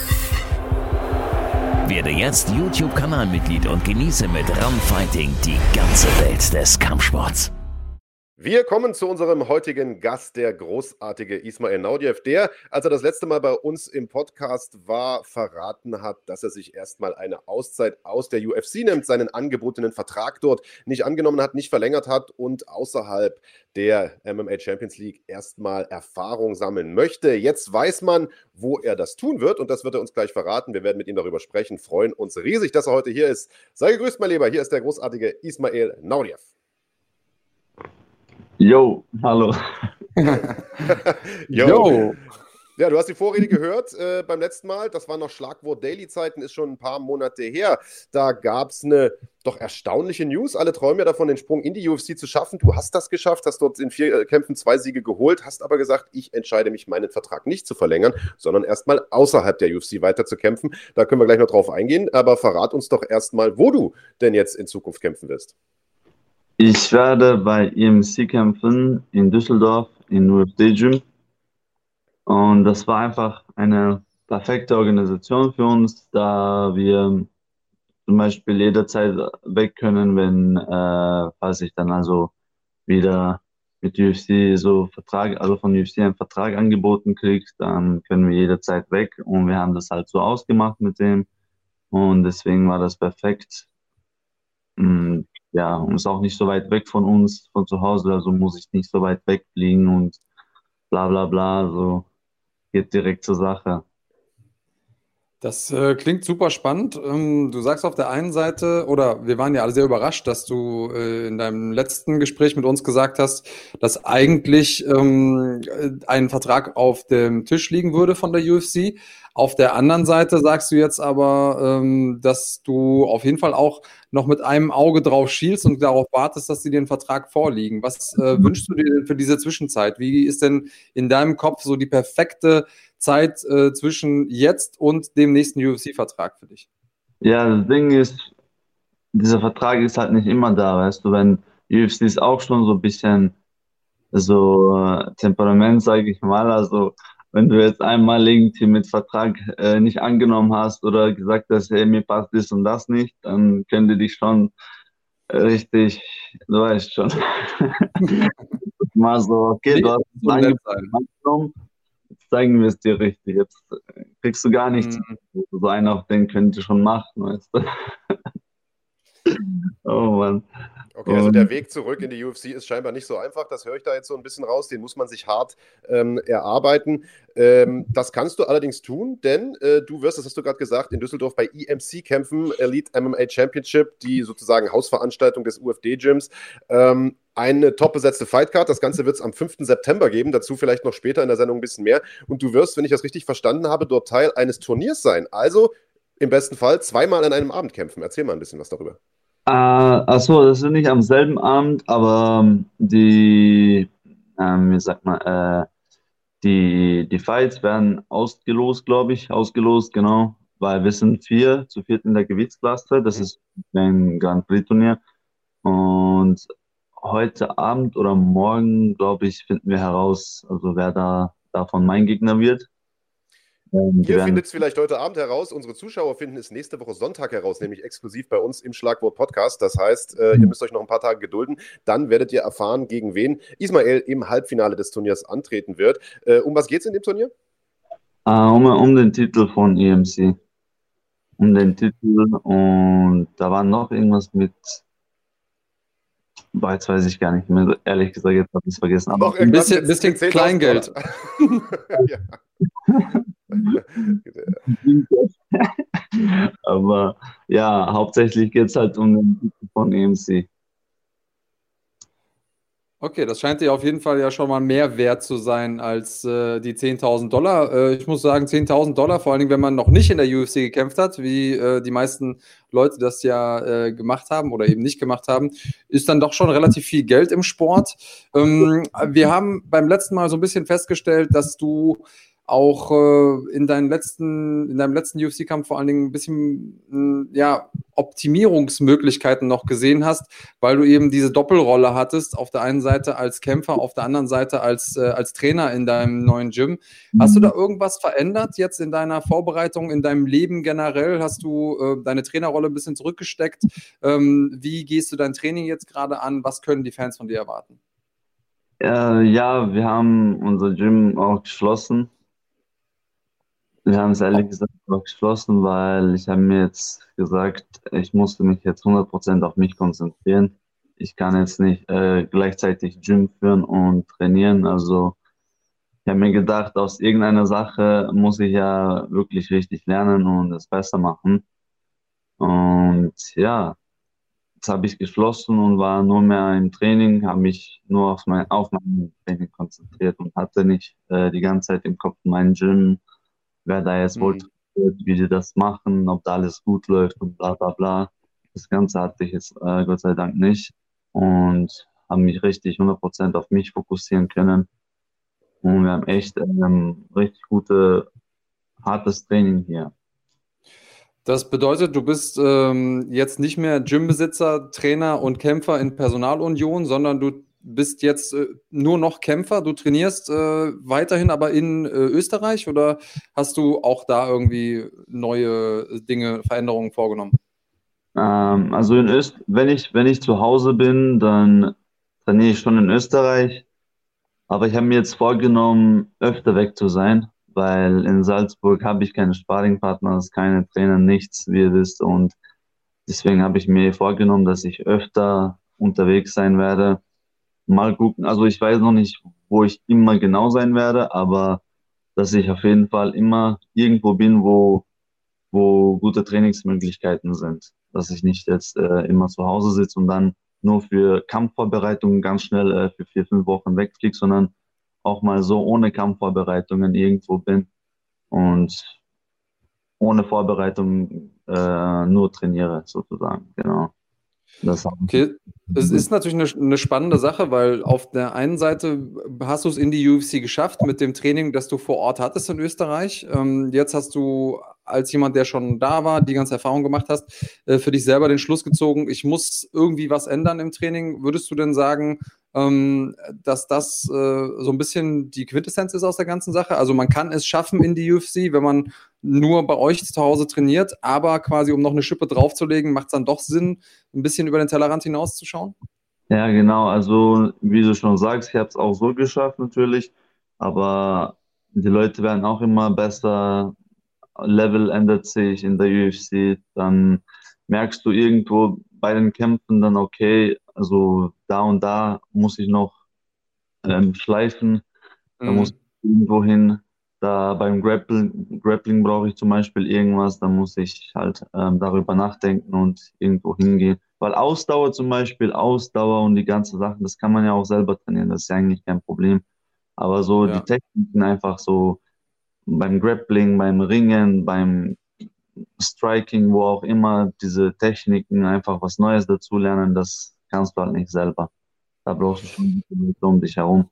Werde jetzt YouTube-Kanalmitglied und genieße mit Runfighting die ganze Welt des Kampfsports. Wir kommen zu unserem heutigen Gast, der großartige Ismail Naudiev, der, als er das letzte Mal bei uns im Podcast war, verraten hat, dass er sich erstmal eine Auszeit aus der UFC nimmt, seinen angebotenen Vertrag dort nicht angenommen hat, nicht verlängert hat und außerhalb der MMA Champions League erstmal Erfahrung sammeln möchte. Jetzt weiß man, wo er das tun wird und das wird er uns gleich verraten. Wir werden mit ihm darüber sprechen, freuen uns riesig, dass er heute hier ist. Sei gegrüßt, mein Lieber, hier ist der großartige Ismail Naudiev. Yo, hallo. Yo. Yo. Ja, du hast die Vorrede gehört äh, beim letzten Mal. Das war noch Schlagwort Daily-Zeiten, ist schon ein paar Monate her. Da gab es eine doch erstaunliche News. Alle träumen ja davon, den Sprung in die UFC zu schaffen. Du hast das geschafft, hast dort in vier äh, Kämpfen zwei Siege geholt, hast aber gesagt, ich entscheide mich, meinen Vertrag nicht zu verlängern, sondern erstmal außerhalb der UFC weiter zu kämpfen. Da können wir gleich noch drauf eingehen. Aber verrat uns doch erstmal, wo du denn jetzt in Zukunft kämpfen wirst. Ich werde bei EMC kämpfen in Düsseldorf in UFC Gym. Und das war einfach eine perfekte Organisation für uns, da wir zum Beispiel jederzeit weg können, wenn, äh, falls ich dann also wieder mit UFC so Vertrag, also von UFC einen Vertrag angeboten kriege, dann können wir jederzeit weg und wir haben das halt so ausgemacht mit dem und deswegen war das perfekt. Mm, ja, und ist auch nicht so weit weg von uns, von zu Hause, also muss ich nicht so weit wegfliegen und bla bla bla, so geht direkt zur Sache. Das äh, klingt super spannend. Ähm, du sagst auf der einen Seite, oder wir waren ja alle sehr überrascht, dass du äh, in deinem letzten Gespräch mit uns gesagt hast, dass eigentlich ähm, ein Vertrag auf dem Tisch liegen würde von der UFC. Auf der anderen Seite sagst du jetzt aber, ähm, dass du auf jeden Fall auch noch mit einem Auge drauf schielst und darauf wartest, dass sie einen Vertrag vorliegen. Was äh, mhm. wünschst du dir denn für diese Zwischenzeit? Wie ist denn in deinem Kopf so die perfekte Zeit äh, zwischen jetzt und dem nächsten UFC-Vertrag für dich? Ja, das Ding ist, dieser Vertrag ist halt nicht immer da, weißt du, wenn UFC ist auch schon so ein bisschen so äh, Temperament, sage ich mal, also wenn du jetzt einmal irgendwie mit Vertrag äh, nicht angenommen hast oder gesagt hast, hey, mir passt das und das nicht, dann könnte dich schon richtig, du weißt schon. Mal so, okay, du hast es angenommen, zeigen wir es dir richtig. Jetzt kriegst du gar nichts. Mhm. So einer auf den könnte schon machen, weißt du. oh Mann. Okay, also der Weg zurück in die UFC ist scheinbar nicht so einfach. Das höre ich da jetzt so ein bisschen raus. Den muss man sich hart ähm, erarbeiten. Ähm, das kannst du allerdings tun, denn äh, du wirst, das hast du gerade gesagt, in Düsseldorf bei EMC kämpfen, Elite MMA Championship, die sozusagen Hausveranstaltung des UFD-Gyms. Ähm, eine top besetzte Fightcard. Das Ganze wird es am 5. September geben. Dazu vielleicht noch später in der Sendung ein bisschen mehr. Und du wirst, wenn ich das richtig verstanden habe, dort Teil eines Turniers sein. Also im besten Fall zweimal an einem Abend kämpfen. Erzähl mal ein bisschen was darüber. Äh, achso, das ist nicht am selben Abend, aber ähm, die, ähm, wie sagt man, äh, die, die Fights werden ausgelost, glaube ich, ausgelost, genau, weil wir sind vier zu viert in der Gewichtsklasse, das mhm. ist ein Grand Prix Turnier und heute Abend oder morgen, glaube ich, finden wir heraus, also wer da davon mein Gegner wird. Ähm, Ihr findet es vielleicht heute Abend heraus. Unsere Zuschauer finden es nächste Woche Sonntag heraus, nämlich exklusiv bei uns im Schlagwort Podcast. Das heißt, äh, ihr mhm. müsst euch noch ein paar Tage gedulden. Dann werdet ihr erfahren, gegen wen Ismail im Halbfinale des Turniers antreten wird. Äh, um was geht es in dem Turnier? Uh, um, um den Titel von EMC. Um den Titel und da war noch irgendwas mit Boah, jetzt weiß ich gar nicht mehr. Ehrlich gesagt, jetzt habe ich es vergessen. Aber ein bisschen, bisschen Kleingeld. ja. Aber ja, hauptsächlich geht es halt um den Titel von EMC. Okay, das scheint dir auf jeden Fall ja schon mal mehr wert zu sein als äh, die 10.000 Dollar. Äh, ich muss sagen, 10.000 Dollar, vor allen Dingen, wenn man noch nicht in der UFC gekämpft hat, wie äh, die meisten Leute das ja äh, gemacht haben oder eben nicht gemacht haben, ist dann doch schon relativ viel Geld im Sport. Ähm, wir haben beim letzten Mal so ein bisschen festgestellt, dass du auch äh, in, deinen letzten, in deinem letzten UFC-Kampf vor allen Dingen ein bisschen hm, ja, Optimierungsmöglichkeiten noch gesehen hast, weil du eben diese Doppelrolle hattest, auf der einen Seite als Kämpfer, auf der anderen Seite als, äh, als Trainer in deinem neuen Gym. Hast du da irgendwas verändert jetzt in deiner Vorbereitung, in deinem Leben generell? Hast du äh, deine Trainerrolle ein bisschen zurückgesteckt? Ähm, wie gehst du dein Training jetzt gerade an? Was können die Fans von dir erwarten? Äh, ja, wir haben unser Gym auch geschlossen wir haben es ehrlich gesagt geschlossen, weil ich habe mir jetzt gesagt, ich musste mich jetzt 100% auf mich konzentrieren. Ich kann jetzt nicht äh, gleichzeitig Gym führen und trainieren. Also ich habe mir gedacht, aus irgendeiner Sache muss ich ja wirklich richtig lernen und es besser machen. Und ja, jetzt habe ich geschlossen und war nur mehr im Training, habe mich nur auf mein, auf mein Training konzentriert und hatte nicht äh, die ganze Zeit im Kopf mein Gym wer da jetzt mhm. wohl wie die das machen, ob da alles gut läuft und bla bla bla. Das Ganze hatte ich jetzt äh, Gott sei Dank nicht und habe mich richtig 100% auf mich fokussieren können. Und wir haben echt ähm, richtig gute, hartes Training hier. Das bedeutet, du bist ähm, jetzt nicht mehr Gymbesitzer, Trainer und Kämpfer in Personalunion, sondern du bist jetzt äh, nur noch Kämpfer, du trainierst äh, weiterhin aber in äh, Österreich oder hast du auch da irgendwie neue Dinge, Veränderungen vorgenommen? Ähm, also in Öst wenn ich, wenn ich zu Hause bin, dann trainiere ich schon in Österreich. Aber ich habe mir jetzt vorgenommen, öfter weg zu sein, weil in Salzburg habe ich keine Sparringpartner, keine Trainer, nichts, wie ihr wisst. Und deswegen habe ich mir vorgenommen, dass ich öfter unterwegs sein werde mal gucken. Also ich weiß noch nicht, wo ich immer genau sein werde, aber dass ich auf jeden Fall immer irgendwo bin, wo, wo gute Trainingsmöglichkeiten sind. Dass ich nicht jetzt äh, immer zu Hause sitze und dann nur für Kampfvorbereitungen ganz schnell äh, für vier, fünf Wochen wegfliege, sondern auch mal so ohne Kampfvorbereitungen irgendwo bin und ohne Vorbereitung äh, nur trainiere, sozusagen. Genau. Okay, es ist natürlich eine, eine, spannende Sache, weil auf der einen Seite hast du es in die UFC geschafft mit dem Training, das du vor Ort hattest in Österreich. Ähm, jetzt hast du als jemand, der schon da war, die ganze Erfahrung gemacht hast, äh, für dich selber den Schluss gezogen, ich muss irgendwie was ändern im Training. Würdest du denn sagen, ähm, dass das äh, so ein bisschen die Quintessenz ist aus der ganzen Sache? Also man kann es schaffen in die UFC, wenn man nur bei euch zu Hause trainiert, aber quasi um noch eine Schippe draufzulegen, macht es dann doch Sinn, ein bisschen über den Tellerrand hinauszuschauen? Ja, genau. Also, wie du schon sagst, ich habe es auch so geschafft natürlich, aber die Leute werden auch immer besser. Level ändert sich in der UFC. Dann merkst du irgendwo bei den Kämpfen dann, okay, also da und da muss ich noch ähm, schleifen, da mhm. muss ich irgendwo hin. Da beim Grappling, Grappling brauche ich zum Beispiel irgendwas, da muss ich halt ähm, darüber nachdenken und irgendwo hingehen. Weil Ausdauer zum Beispiel, Ausdauer und die ganzen Sachen, das kann man ja auch selber trainieren, das ist ja eigentlich kein Problem. Aber so ja. die Techniken einfach so beim Grappling, beim Ringen, beim Striking, wo auch immer, diese Techniken, einfach was Neues dazulernen, das kannst du halt nicht selber. Da brauchst du schon Leute um dich herum.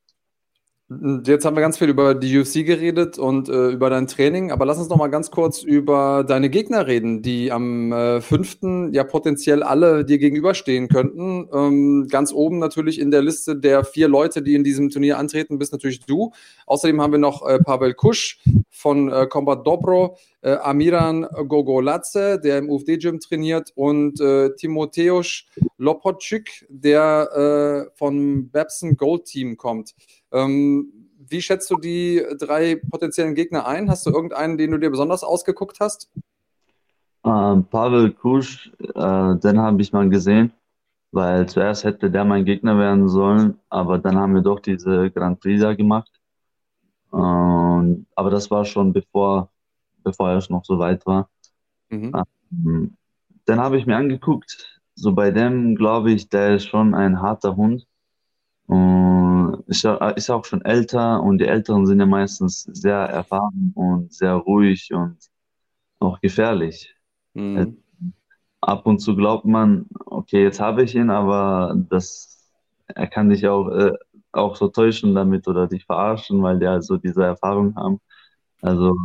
Jetzt haben wir ganz viel über die UFC geredet und äh, über dein Training, aber lass uns noch mal ganz kurz über deine Gegner reden, die am äh, 5. ja potenziell alle dir gegenüberstehen könnten. Ähm, ganz oben natürlich in der Liste der vier Leute, die in diesem Turnier antreten, bist natürlich du. Außerdem haben wir noch äh, Pavel Kusch von äh, Combat Dobro, äh, Amiran Gogolatze, der im UFD-Gym trainiert und äh, Timotheus Lopotczyk, der äh, vom Babson Gold Team kommt. Ähm, wie schätzt du die drei potenziellen Gegner ein? Hast du irgendeinen, den du dir besonders ausgeguckt hast? Ähm, Pavel Kusch, äh, den habe ich mal gesehen, weil zuerst hätte der mein Gegner werden sollen, aber dann haben wir doch diese Grand Prix da gemacht. Ähm, aber das war schon bevor, bevor er noch so weit war. Mhm. Ähm, dann habe ich mir angeguckt, so bei dem glaube ich, der ist schon ein harter Hund. Und ist, ja, ist auch schon älter und die Älteren sind ja meistens sehr erfahren und sehr ruhig und auch gefährlich. Mhm. Äh, ab und zu glaubt man, okay, jetzt habe ich ihn, aber das, er kann dich auch, äh, auch so täuschen damit oder dich verarschen, weil die halt so diese Erfahrung haben. Also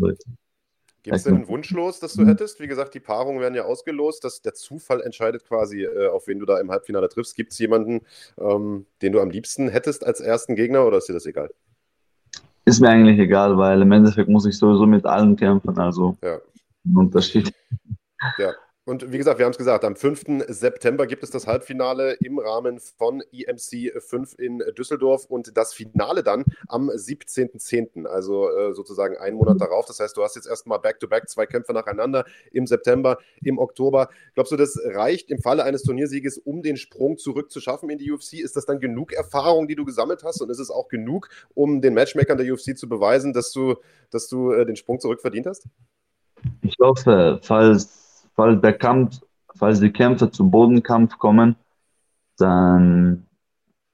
Gibt es denn einen Wunsch los, dass du hättest? Wie gesagt, die Paarungen werden ja ausgelost, dass der Zufall entscheidet quasi, äh, auf wen du da im Halbfinale triffst. Gibt es jemanden, ähm, den du am liebsten hättest als ersten Gegner oder ist dir das egal? Ist mir eigentlich egal, weil im Endeffekt muss ich sowieso mit allen kämpfen, also ja. ein Unterschied. Ja, und wie gesagt, wir haben es gesagt, am 5. September gibt es das Halbfinale im Rahmen von EMC 5 in Düsseldorf und das Finale dann am 17.10., also äh, sozusagen einen Monat darauf. Das heißt, du hast jetzt erstmal Back-to-Back zwei Kämpfe nacheinander im September, im Oktober. Glaubst du, das reicht im Falle eines Turniersieges, um den Sprung zurück zu schaffen in die UFC? Ist das dann genug Erfahrung, die du gesammelt hast und ist es auch genug, um den Matchmakern der UFC zu beweisen, dass du, dass du äh, den Sprung zurück verdient hast? Ich hoffe, falls falls der Kampf, falls die Kämpfe zum Bodenkampf kommen, dann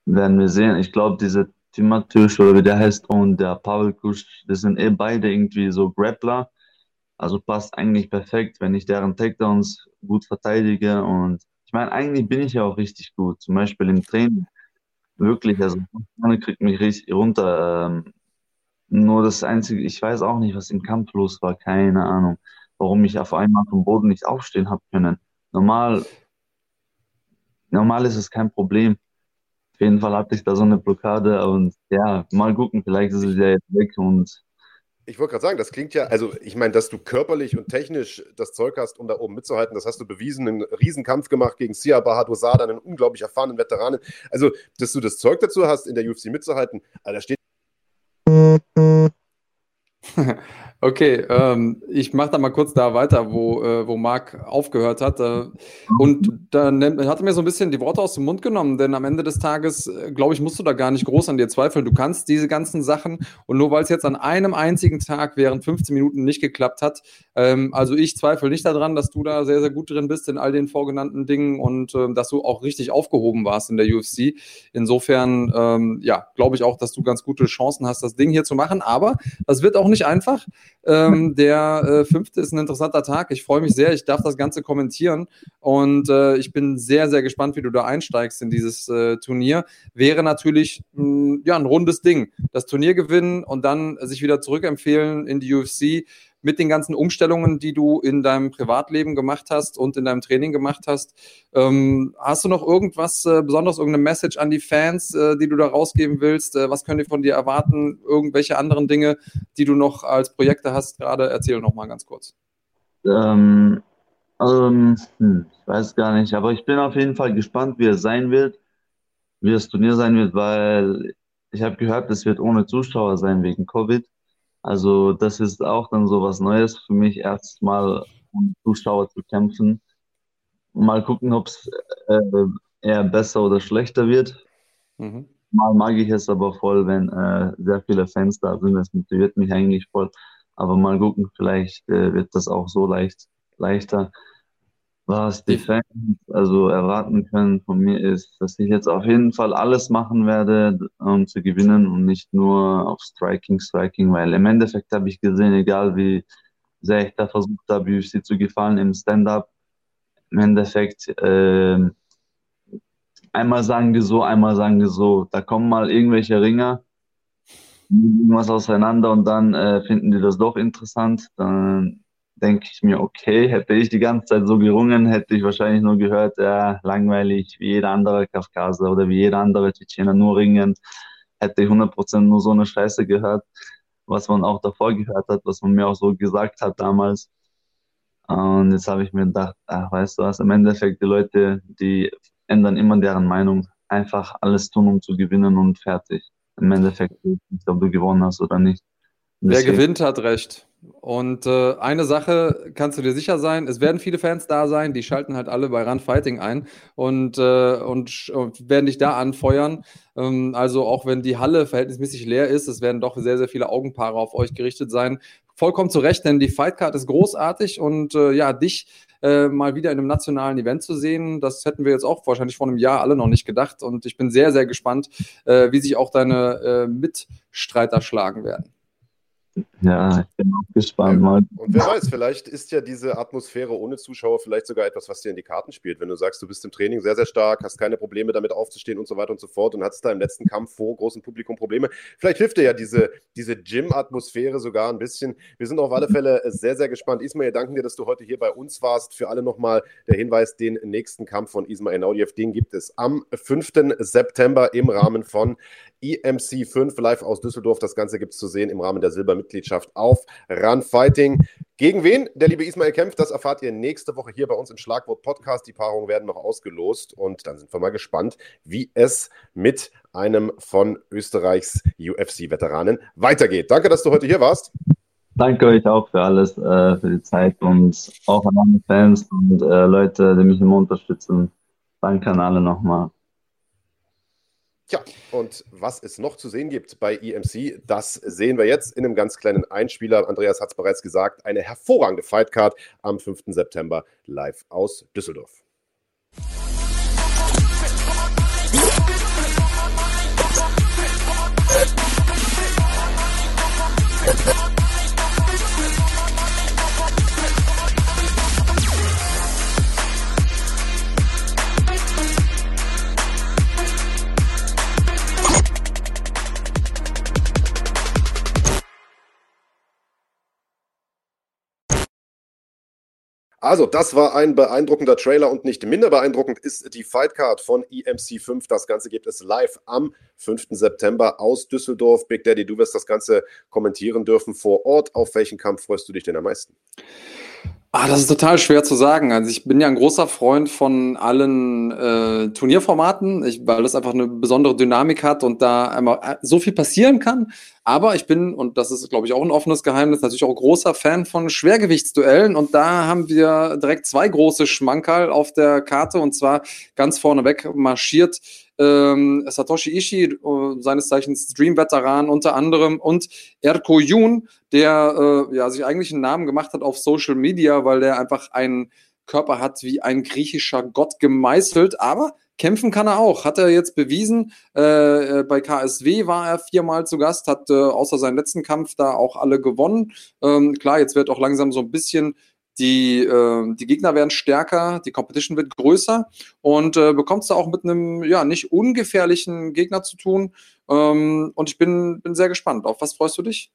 werden wir sehen. Ich glaube, diese Timatisch oder wie der heißt und der Pavel Kusch, das sind eh beide irgendwie so Grappler. Also passt eigentlich perfekt, wenn ich deren Takedowns gut verteidige. Und ich meine, eigentlich bin ich ja auch richtig gut. Zum Beispiel im Training. Wirklich, also vorne kriegt mich richtig runter. Ähm, nur das Einzige, ich weiß auch nicht, was im Kampf los war, keine Ahnung warum ich auf einmal vom Boden nicht aufstehen habe können. Normal, normal ist es kein Problem. Auf jeden Fall hatte ich da so eine Blockade und ja, mal gucken, vielleicht ist es ja jetzt weg und ich wollte gerade sagen, das klingt ja, also ich meine, dass du körperlich und technisch das Zeug hast, um da oben mitzuhalten, das hast du bewiesen, einen Riesenkampf gemacht gegen Sia Bahadourzada, einen unglaublich erfahrenen Veteranen. Also, dass du das Zeug dazu hast, in der UFC mitzuhalten, also da steht Okay, ähm, ich mache da mal kurz da weiter, wo, äh, wo Marc aufgehört hat. Äh, und dann hat er mir so ein bisschen die Worte aus dem Mund genommen, denn am Ende des Tages, äh, glaube ich, musst du da gar nicht groß an dir zweifeln. Du kannst diese ganzen Sachen und nur weil es jetzt an einem einzigen Tag während 15 Minuten nicht geklappt hat, ähm, also ich zweifle nicht daran, dass du da sehr, sehr gut drin bist in all den vorgenannten Dingen und äh, dass du auch richtig aufgehoben warst in der UFC. Insofern, ähm, ja, glaube ich auch, dass du ganz gute Chancen hast, das Ding hier zu machen. Aber das wird auch nicht einfach. Ähm, der äh, fünfte ist ein interessanter Tag. Ich freue mich sehr. Ich darf das Ganze kommentieren und äh, ich bin sehr, sehr gespannt, wie du da einsteigst in dieses äh, Turnier. Wäre natürlich mh, hm, ja ein rundes Ding. Das Turnier gewinnen und dann sich wieder zurückempfehlen in die UFC mit den ganzen Umstellungen, die du in deinem Privatleben gemacht hast und in deinem Training gemacht hast. Ähm, hast du noch irgendwas äh, Besonderes, irgendeine Message an die Fans, äh, die du da rausgeben willst? Äh, was können die von dir erwarten? Irgendwelche anderen Dinge, die du noch als Projekte hast gerade? Erzähl noch mal ganz kurz. Ähm, ähm, hm, ich weiß gar nicht, aber ich bin auf jeden Fall gespannt, wie es sein wird, wie das Turnier sein wird, weil ich habe gehört, es wird ohne Zuschauer sein wegen Covid. Also das ist auch dann so was Neues für mich, erstmal um Zuschauer zu kämpfen. Mal gucken, ob es äh, eher besser oder schlechter wird. Mhm. Mal mag ich es aber voll, wenn äh, sehr viele Fans da sind. Das motiviert mich eigentlich voll. Aber mal gucken, vielleicht äh, wird das auch so leicht leichter. Was die Fans also erwarten können von mir ist, dass ich jetzt auf jeden Fall alles machen werde, um zu gewinnen und nicht nur auf Striking, Striking, weil im Endeffekt habe ich gesehen, egal wie sehr ich da versucht habe, UFC zu gefallen im Stand-up, im Endeffekt äh, einmal sagen die so, einmal sagen die so, da kommen mal irgendwelche Ringer, irgendwas auseinander und dann äh, finden die das doch interessant, dann denke ich mir, okay, hätte ich die ganze Zeit so gerungen, hätte ich wahrscheinlich nur gehört, ja, langweilig, wie jeder andere Kafkaser oder wie jeder andere Tschetschener nur ringen, hätte ich 100% nur so eine Scheiße gehört, was man auch davor gehört hat, was man mir auch so gesagt hat damals. Und jetzt habe ich mir gedacht, ach, weißt du was, im Endeffekt, die Leute, die ändern immer deren Meinung. Einfach alles tun, um zu gewinnen und fertig. Im Endeffekt, ob du gewonnen hast oder nicht. Wer gewinnt, hat recht. Und äh, eine Sache kannst du dir sicher sein, es werden viele Fans da sein, die schalten halt alle bei Run Fighting ein und, äh, und, und, werden dich da anfeuern. Ähm, also auch wenn die Halle verhältnismäßig leer ist, es werden doch sehr, sehr viele Augenpaare auf euch gerichtet sein. Vollkommen zu Recht, denn die Fightcard ist großartig und äh, ja, dich äh, mal wieder in einem nationalen Event zu sehen, das hätten wir jetzt auch wahrscheinlich vor einem Jahr alle noch nicht gedacht und ich bin sehr, sehr gespannt, äh, wie sich auch deine äh, Mitstreiter schlagen werden. Ja, ich bin auch gespannt. Mal. Und wer weiß, vielleicht ist ja diese Atmosphäre ohne Zuschauer vielleicht sogar etwas, was dir in die Karten spielt. Wenn du sagst, du bist im Training sehr, sehr stark, hast keine Probleme damit aufzustehen und so weiter und so fort und hattest da im letzten Kampf vor großem Publikum Probleme. Vielleicht hilft dir ja diese, diese Gym-Atmosphäre sogar ein bisschen. Wir sind auf alle Fälle sehr, sehr gespannt. Ismail, danken dir, dass du heute hier bei uns warst. Für alle nochmal der Hinweis, den nächsten Kampf von Ismail Naudiev, den gibt es am 5. September im Rahmen von EMC 5 live aus Düsseldorf. Das Ganze gibt es zu sehen im Rahmen der Silbermitgliedschaft auf Run Fighting. Gegen wen der liebe Ismail kämpft, das erfahrt ihr nächste Woche hier bei uns im Schlagwort Podcast. Die Paarungen werden noch ausgelost und dann sind wir mal gespannt, wie es mit einem von Österreichs UFC-Veteranen weitergeht. Danke, dass du heute hier warst. Danke euch auch für alles, für die Zeit und auch an alle Fans und Leute, die mich immer unterstützen. Danke an alle nochmal. Tja, und was es noch zu sehen gibt bei EMC, das sehen wir jetzt in einem ganz kleinen Einspieler. Andreas hat es bereits gesagt, eine hervorragende Fightcard am 5. September live aus Düsseldorf. Also, das war ein beeindruckender Trailer und nicht minder beeindruckend ist die Fightcard von EMC 5. Das Ganze gibt es live am 5. September aus Düsseldorf. Big Daddy, du wirst das Ganze kommentieren dürfen vor Ort. Auf welchen Kampf freust du dich denn am meisten? Ah, das ist total schwer zu sagen. Also ich bin ja ein großer Freund von allen äh, Turnierformaten, ich, weil das einfach eine besondere Dynamik hat und da einmal äh, so viel passieren kann. Aber ich bin, und das ist, glaube ich, auch ein offenes Geheimnis, natürlich auch großer Fan von Schwergewichtsduellen. Und da haben wir direkt zwei große Schmankerl auf der Karte. Und zwar ganz vorneweg marschiert ähm, Satoshi Ishii, äh, seines Zeichens Dream-Veteran unter anderem, und Erko Jun, der äh, ja, sich eigentlich einen Namen gemacht hat auf Social Media, weil der einfach einen Körper hat wie ein griechischer Gott gemeißelt, aber kämpfen kann er auch. Hat er jetzt bewiesen. Äh, äh bei KSW war er viermal zu Gast, hat äh, außer seinem letzten Kampf da auch alle gewonnen. Ähm, klar, jetzt wird auch langsam so ein bisschen die, äh, die Gegner werden stärker, die Competition wird größer und äh, bekommst du auch mit einem ja nicht ungefährlichen Gegner zu tun. Ähm, und ich bin, bin sehr gespannt. Auf was freust du dich?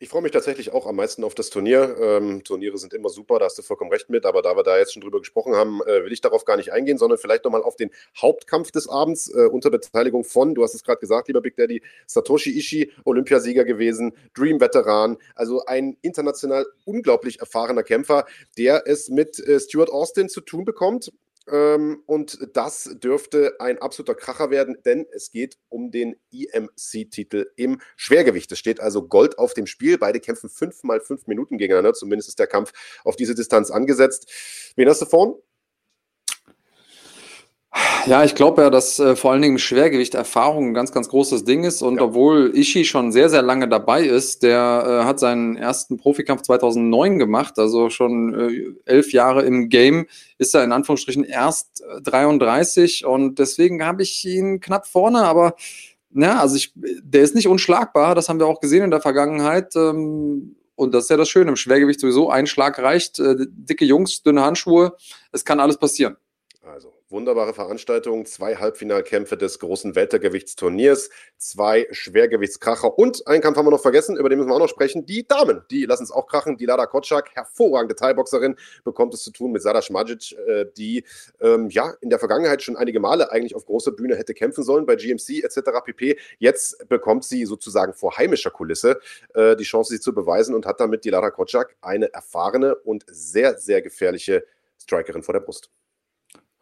Ich freue mich tatsächlich auch am meisten auf das Turnier. Ähm, Turniere sind immer super, da hast du vollkommen recht mit, aber da wir da jetzt schon drüber gesprochen haben, äh, will ich darauf gar nicht eingehen, sondern vielleicht nochmal auf den Hauptkampf des Abends äh, unter Beteiligung von, du hast es gerade gesagt, lieber Big Daddy, Satoshi Ishii, Olympiasieger gewesen, Dream-Veteran, also ein international unglaublich erfahrener Kämpfer, der es mit äh, Stuart Austin zu tun bekommt. Ähm, und das dürfte ein absoluter Kracher werden, denn es geht um den EMC-Titel im Schwergewicht. Es steht also Gold auf dem Spiel. Beide kämpfen fünf mal fünf Minuten gegeneinander. Zumindest ist der Kampf auf diese Distanz angesetzt. Wen hast du vorn? Ja, ich glaube ja, dass äh, vor allen Dingen Schwergewicht Erfahrung ein ganz, ganz großes Ding ist. Und ja. obwohl Ishi schon sehr, sehr lange dabei ist, der äh, hat seinen ersten Profikampf 2009 gemacht, also schon äh, elf Jahre im Game, ist er in Anführungsstrichen erst 33 äh, und deswegen habe ich ihn knapp vorne, aber ja, also ich, der ist nicht unschlagbar, das haben wir auch gesehen in der Vergangenheit. Ähm, und das ist ja das Schöne, im Schwergewicht sowieso ein Schlag reicht, äh, dicke Jungs, dünne Handschuhe, es kann alles passieren. Also wunderbare Veranstaltung, zwei Halbfinalkämpfe des großen Weltergewichtsturniers, zwei Schwergewichtskracher und einen Kampf haben wir noch vergessen, über den müssen wir auch noch sprechen. Die Damen, die lassen es auch krachen. Die Lada Kotschak, hervorragende Thai-Boxerin, bekommt es zu tun mit Sada Schmadzic, äh, die ähm, ja in der Vergangenheit schon einige Male eigentlich auf großer Bühne hätte kämpfen sollen, bei GMC etc. pp. Jetzt bekommt sie sozusagen vor heimischer Kulisse äh, die Chance, sie zu beweisen und hat damit die Lada Kotschak eine erfahrene und sehr, sehr gefährliche Strikerin vor der Brust.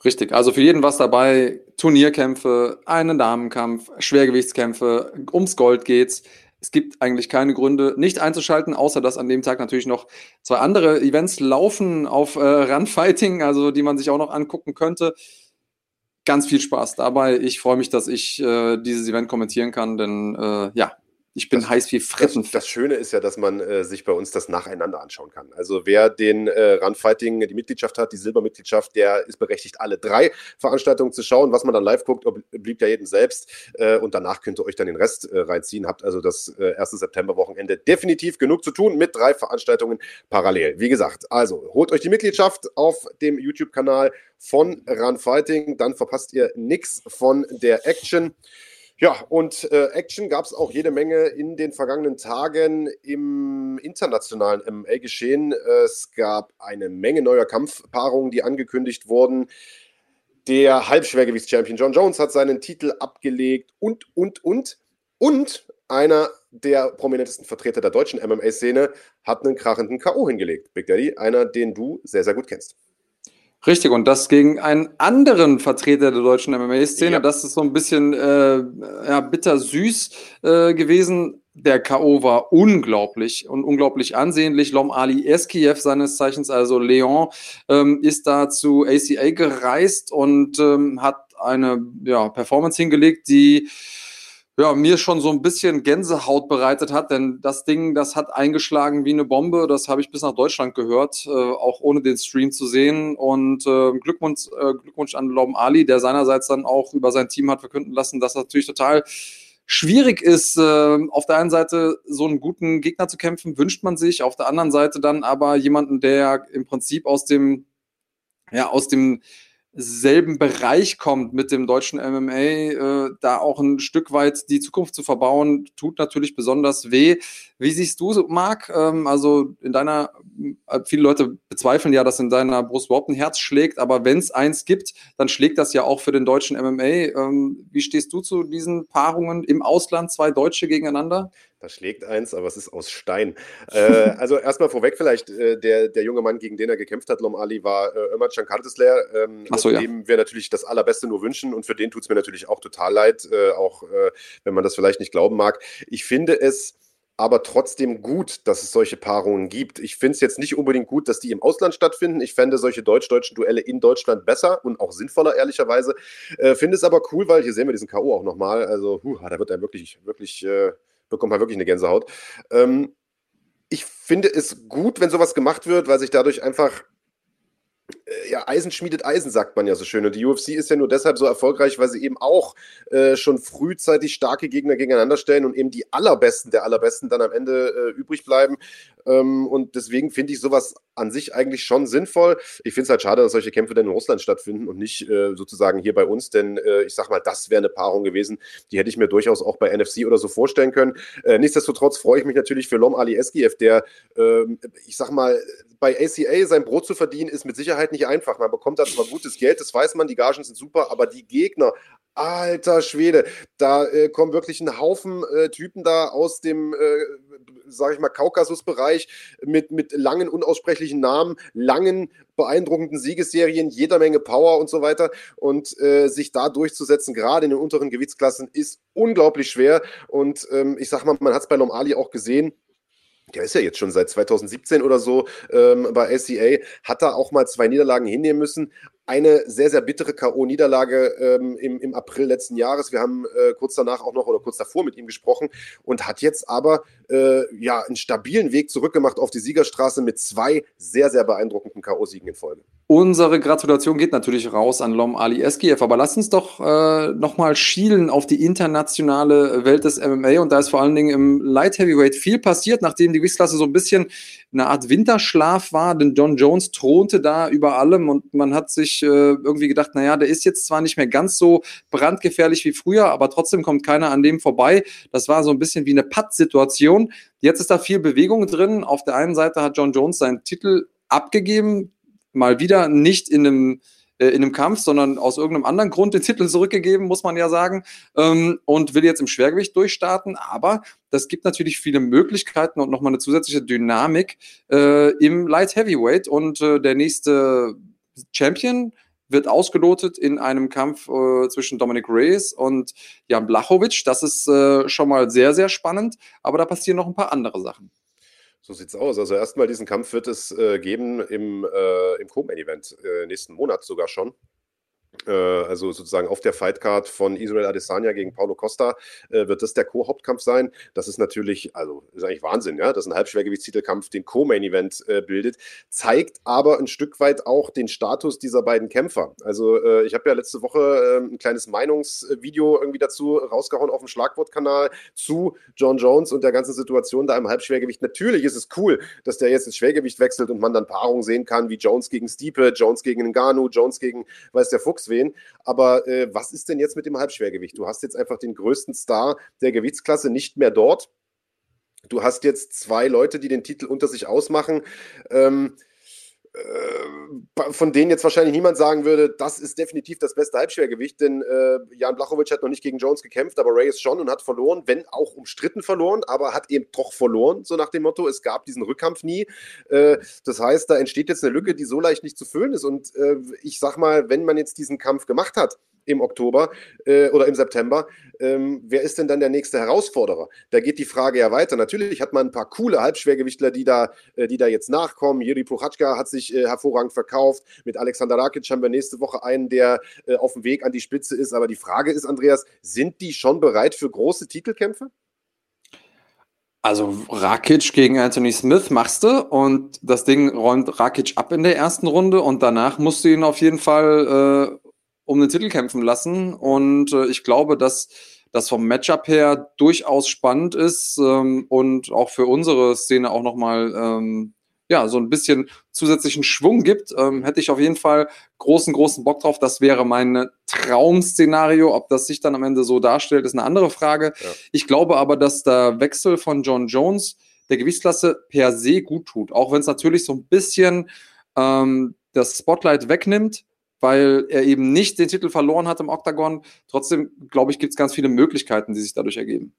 Richtig, also für jeden was dabei. Turnierkämpfe, einen Damenkampf, Schwergewichtskämpfe, ums Gold geht's. Es gibt eigentlich keine Gründe, nicht einzuschalten, außer dass an dem Tag natürlich noch zwei andere Events laufen auf äh, Runfighting, also die man sich auch noch angucken könnte. Ganz viel Spaß dabei. Ich freue mich, dass ich äh, dieses Event kommentieren kann, denn äh, ja, ich bin das, heiß wie Fritten. Das, das, Schöne ist ja, dass man äh, sich bei uns das nacheinander anschauen kann. Also wer den äh, Runfighting, die Mitgliedschaft hat, die Silbermitgliedschaft, der ist berechtigt, alle drei Veranstaltungen zu schauen. Was man dann live guckt, blieb ja jedem selbst. Äh, und danach könnt ihr euch dann den Rest äh, reinziehen. Habt also das äh, erste Septemberwochenende definitiv genug zu tun mit drei Veranstaltungen parallel. Wie gesagt, also holt euch die Mitgliedschaft auf dem YouTube-Kanal von Runfighting. Dann verpasst ihr nichts von der Action. Ja, und äh, Action gab es auch jede Menge in den vergangenen Tagen im internationalen MMA-Geschehen. Es gab eine Menge neuer Kampfpaarungen, die angekündigt wurden. Der Halbschwergewichts-Champion John Jones hat seinen Titel abgelegt und, und, und. Und einer der prominentesten Vertreter der deutschen MMA-Szene hat einen krachenden K.O. hingelegt. Big Daddy, einer, den du sehr, sehr gut kennst. Richtig, und das gegen einen anderen Vertreter der deutschen MMA-Szene. Ja. Das ist so ein bisschen äh, ja, bittersüß äh, gewesen. Der K.O. war unglaublich und unglaublich ansehnlich. Lom Ali Eskiev, seines Zeichens, also Leon, ähm, ist da zu ACA gereist und ähm, hat eine ja, Performance hingelegt, die ja, mir schon so ein bisschen Gänsehaut bereitet hat, denn das Ding, das hat eingeschlagen wie eine Bombe. Das habe ich bis nach Deutschland gehört, äh, auch ohne den Stream zu sehen. Und äh, Glückwunsch, äh, Glückwunsch an Lom Ali, der seinerseits dann auch über sein Team hat verkünden lassen, dass das natürlich total schwierig ist, äh, auf der einen Seite so einen guten Gegner zu kämpfen, wünscht man sich, auf der anderen Seite dann aber jemanden, der im Prinzip aus dem, ja, aus dem selben Bereich kommt mit dem deutschen MMA, äh, da auch ein Stück weit die Zukunft zu verbauen, tut natürlich besonders weh. Wie siehst du, Marc? Ähm, also in deiner, äh, viele Leute bezweifeln ja, dass in deiner Brust überhaupt ein Herz schlägt, aber wenn es eins gibt, dann schlägt das ja auch für den deutschen MMA. Ähm, wie stehst du zu diesen Paarungen im Ausland, zwei Deutsche gegeneinander? Da schlägt eins, aber es ist aus Stein. äh, also erstmal vorweg vielleicht, äh, der, der junge Mann, gegen den er gekämpft hat, Lom Ali, war äh, Ömer Cankartesler, ähm, so, ja. dem wir natürlich das Allerbeste nur wünschen und für den tut es mir natürlich auch total leid, äh, auch äh, wenn man das vielleicht nicht glauben mag. Ich finde es aber trotzdem gut, dass es solche Paarungen gibt. Ich finde es jetzt nicht unbedingt gut, dass die im Ausland stattfinden. Ich fände solche deutsch-deutschen Duelle in Deutschland besser und auch sinnvoller, ehrlicherweise. Äh, finde es aber cool, weil hier sehen wir diesen K.O. auch nochmal. Also, huh, da wird er wirklich, wirklich äh, bekommt man wirklich eine Gänsehaut. Ähm, ich finde es gut, wenn sowas gemacht wird, weil sich dadurch einfach äh, ja, Eisen schmiedet Eisen, sagt man ja so schön. Und die UFC ist ja nur deshalb so erfolgreich, weil sie eben auch äh, schon frühzeitig starke Gegner gegeneinander stellen und eben die allerbesten der allerbesten dann am Ende äh, übrig bleiben. Ähm, und deswegen finde ich sowas an sich eigentlich schon sinnvoll. Ich finde es halt schade, dass solche Kämpfe dann in Russland stattfinden und nicht äh, sozusagen hier bei uns, denn äh, ich sag mal, das wäre eine Paarung gewesen, die hätte ich mir durchaus auch bei NFC oder so vorstellen können. Äh, nichtsdestotrotz freue ich mich natürlich für Lom Ali Eskiev, der, ähm, ich sag mal, bei ACA sein Brot zu verdienen, ist mit Sicherheit nicht einfach. Man bekommt da zwar gutes Geld, das weiß man, die Gagen sind super, aber die Gegner, alter Schwede, da äh, kommen wirklich ein Haufen äh, Typen da aus dem, äh, sage ich mal, Kaukasusbereich mit, mit langen, unaussprechlichen Namen, langen, beeindruckenden Siegesserien, jeder Menge Power und so weiter. Und äh, sich da durchzusetzen, gerade in den unteren Gewichtsklassen, ist unglaublich schwer. Und ähm, ich sag mal, man hat es bei Normali auch gesehen, der ist ja jetzt schon seit 2017 oder so ähm, bei ACA, hat da auch mal zwei Niederlagen hinnehmen müssen. Eine sehr, sehr bittere K.O.-Niederlage ähm, im, im April letzten Jahres. Wir haben äh, kurz danach auch noch oder kurz davor mit ihm gesprochen und hat jetzt aber äh, ja einen stabilen Weg zurückgemacht auf die Siegerstraße mit zwei sehr, sehr beeindruckenden K.O.-Siegen in Folge. Unsere Gratulation geht natürlich raus an Lom Ali Eskiev, aber lass uns doch äh, nochmal schielen auf die internationale Welt des MMA und da ist vor allen Dingen im Light Heavyweight viel passiert, nachdem die Gewichtsklasse so ein bisschen eine Art Winterschlaf war, denn John Jones thronte da über allem und man hat sich äh, irgendwie gedacht, naja, der ist jetzt zwar nicht mehr ganz so brandgefährlich wie früher, aber trotzdem kommt keiner an dem vorbei. Das war so ein bisschen wie eine Patt-Situation. Jetzt ist da viel Bewegung drin. Auf der einen Seite hat John Jones seinen Titel abgegeben, mal wieder nicht in einem äh, in einem Kampf, sondern aus irgendeinem anderen Grund den Titel zurückgegeben, muss man ja sagen, ähm, und will jetzt im Schwergewicht durchstarten. Aber das gibt natürlich viele Möglichkeiten und nochmal eine zusätzliche Dynamik äh, im Light Heavyweight. Und äh, der nächste Champion wird ausgelotet in einem Kampf äh, zwischen Dominic Reyes und Jan Blachowicz. Das ist äh, schon mal sehr, sehr spannend, aber da passieren noch ein paar andere Sachen. So sieht's aus. Also erstmal diesen Kampf wird es äh, geben im, äh, im Co-Main-Event äh, nächsten Monat sogar schon. Äh, also sozusagen auf der Fightcard von Israel Adesanya gegen Paulo Costa, äh, wird das der Co-Hauptkampf sein. Das ist natürlich, also ist eigentlich Wahnsinn, ja, dass ein Halbschwergewichtstitelkampf den Co-Main-Event äh, bildet, zeigt aber ein Stück weit auch den Status dieser beiden Kämpfer. Also ich habe ja letzte Woche ähm, ein kleines Meinungsvideo irgendwie dazu rausgehauen auf dem Schlagwortkanal zu John Jones und der ganzen Situation da im Halbschwergewicht. Natürlich ist es cool, dass der jetzt ins Schwergewicht wechselt und man dann Paarungen sehen kann, wie Jones gegen Stiepe, Jones gegen Ngannou, Jones gegen, weiß der Fuchs wen. Aber äh, was ist denn jetzt mit dem Halbschwergewicht? Du hast jetzt einfach den größten Star der Gewichtsklasse nicht mehr dort. Du hast jetzt zwei Leute, die den Titel unter sich ausmachen. Ähm, äh, von denen jetzt wahrscheinlich niemand sagen würde, das ist definitiv das beste Halbschwergewicht, denn äh, Jan Blachowicz hat noch nicht gegen Jones gekämpft, aber Reyes schon und hat verloren, wenn auch umstritten verloren, aber hat eben doch verloren, so nach dem Motto, es gab diesen Rückkampf nie. Äh, das heißt, da entsteht jetzt eine Lücke, die so leicht nicht zu füllen ist und äh, ich sag mal, wenn man jetzt diesen Kampf gemacht hat, im Oktober äh, oder im September. Ähm, wer ist denn dann der nächste Herausforderer? Da geht die Frage ja weiter. Natürlich hat man ein paar coole Halbschwergewichtler, die da, äh, die da jetzt nachkommen. Jiri Puchatschka hat sich äh, hervorragend verkauft. Mit Alexander Rakic haben wir nächste Woche einen, der äh, auf dem Weg an die Spitze ist. Aber die Frage ist, Andreas, sind die schon bereit für große Titelkämpfe? Also Rakic gegen Anthony Smith machst du und das Ding räumt Rakic ab in der ersten Runde und danach musst du ihn auf jeden Fall äh, um den Titel kämpfen lassen. Und äh, ich glaube, dass das vom Matchup her durchaus spannend ist ähm, und auch für unsere Szene auch nochmal ähm, ja, so ein bisschen zusätzlichen Schwung gibt, ähm, hätte ich auf jeden Fall großen, großen Bock drauf. Das wäre mein Traum-Szenario. Ob das sich dann am Ende so darstellt, ist eine andere Frage. Ja. Ich glaube aber, dass der Wechsel von John Jones der Gewichtsklasse per se gut tut. Auch wenn es natürlich so ein bisschen ähm, das Spotlight wegnimmt weil er eben nicht den Titel verloren hat im Octagon. Trotzdem, glaube ich, gibt es ganz viele Möglichkeiten, die sich dadurch ergeben.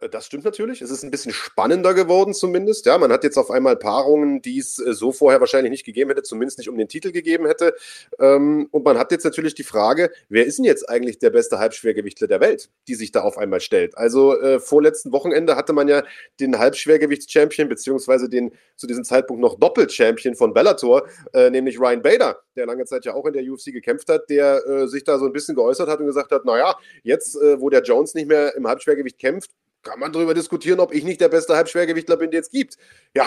Äh, das stimmt natürlich. Es ist ein bisschen spannender geworden zumindest. Ja, man hat jetzt auf einmal Paarungen, die es äh, so vorher wahrscheinlich nicht gegeben hätte, zumindest nicht um den Titel gegeben hätte. Ähm, und man hat jetzt natürlich die Frage, wer ist denn jetzt eigentlich der beste Halbschwergewichtler der Welt, die sich da auf einmal stellt? Also äh, vorletzten Wochenende hatte man ja den Halbschwergewichts-Champion, beziehungsweise den zu diesem Zeitpunkt noch Doppel-Champion von Bellator, äh, nämlich Ryan Bader, der lange Zeit ja auch in der UFC gekämpft hat, der äh, sich da so ein bisschen geäußert hat und gesagt hat, naja, jetzt, äh, wo der Jones nicht mehr im Halbschwergewicht kämpft, kann man darüber diskutieren, ob ich nicht der beste Halbschwergewichtler bin, den es gibt. Ja,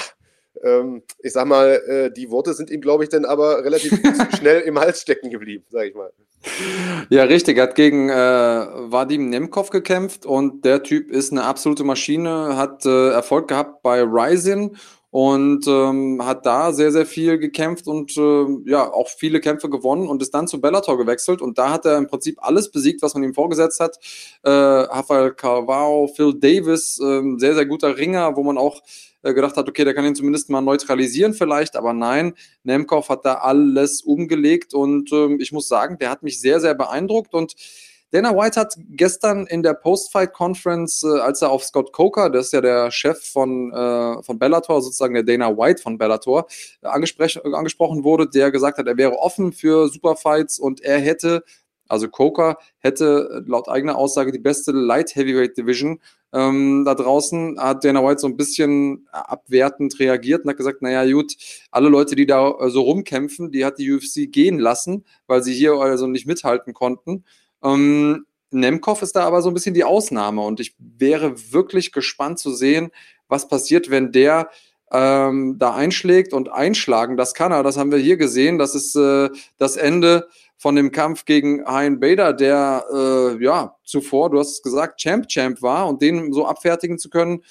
ähm, ich sag mal, äh, die Worte sind ihm, glaube ich, dann aber relativ schnell im Hals stecken geblieben, sage ich mal. Ja, richtig. Er hat gegen äh, Vadim Nemkov gekämpft und der Typ ist eine absolute Maschine, hat äh, Erfolg gehabt bei Ryzen und ähm, hat da sehr, sehr viel gekämpft und äh, ja, auch viele Kämpfe gewonnen und ist dann zu Bellator gewechselt. Und da hat er im Prinzip alles besiegt, was man ihm vorgesetzt hat. Äh, Rafael Carvao, Phil Davis, äh, sehr, sehr guter Ringer, wo man auch äh, gedacht hat, okay, der kann ihn zumindest mal neutralisieren vielleicht, aber nein, Nemkov hat da alles umgelegt. Und äh, ich muss sagen, der hat mich sehr, sehr beeindruckt. Und Dana White hat gestern in der Post-Fight-Conference, äh, als er auf Scott Coker, das ist ja der Chef von, äh, von Bellator, sozusagen der Dana White von Bellator, äh, angesprochen wurde, der gesagt hat, er wäre offen für Superfights und er hätte, also Coker hätte laut eigener Aussage die beste Light Heavyweight Division ähm, da draußen hat Dana White so ein bisschen abwertend reagiert und hat gesagt, naja gut, alle Leute, die da äh, so rumkämpfen, die hat die UFC gehen lassen, weil sie hier also nicht mithalten konnten. Ähm, Nemkov ist da aber so ein bisschen die Ausnahme und ich wäre wirklich gespannt zu sehen, was passiert, wenn der ähm, da einschlägt und einschlagen. Das kann er, das haben wir hier gesehen. Das ist äh, das Ende von dem Kampf gegen Hein Bader, der äh, ja zuvor, du hast es gesagt, Champ-Champ war und den so abfertigen zu können,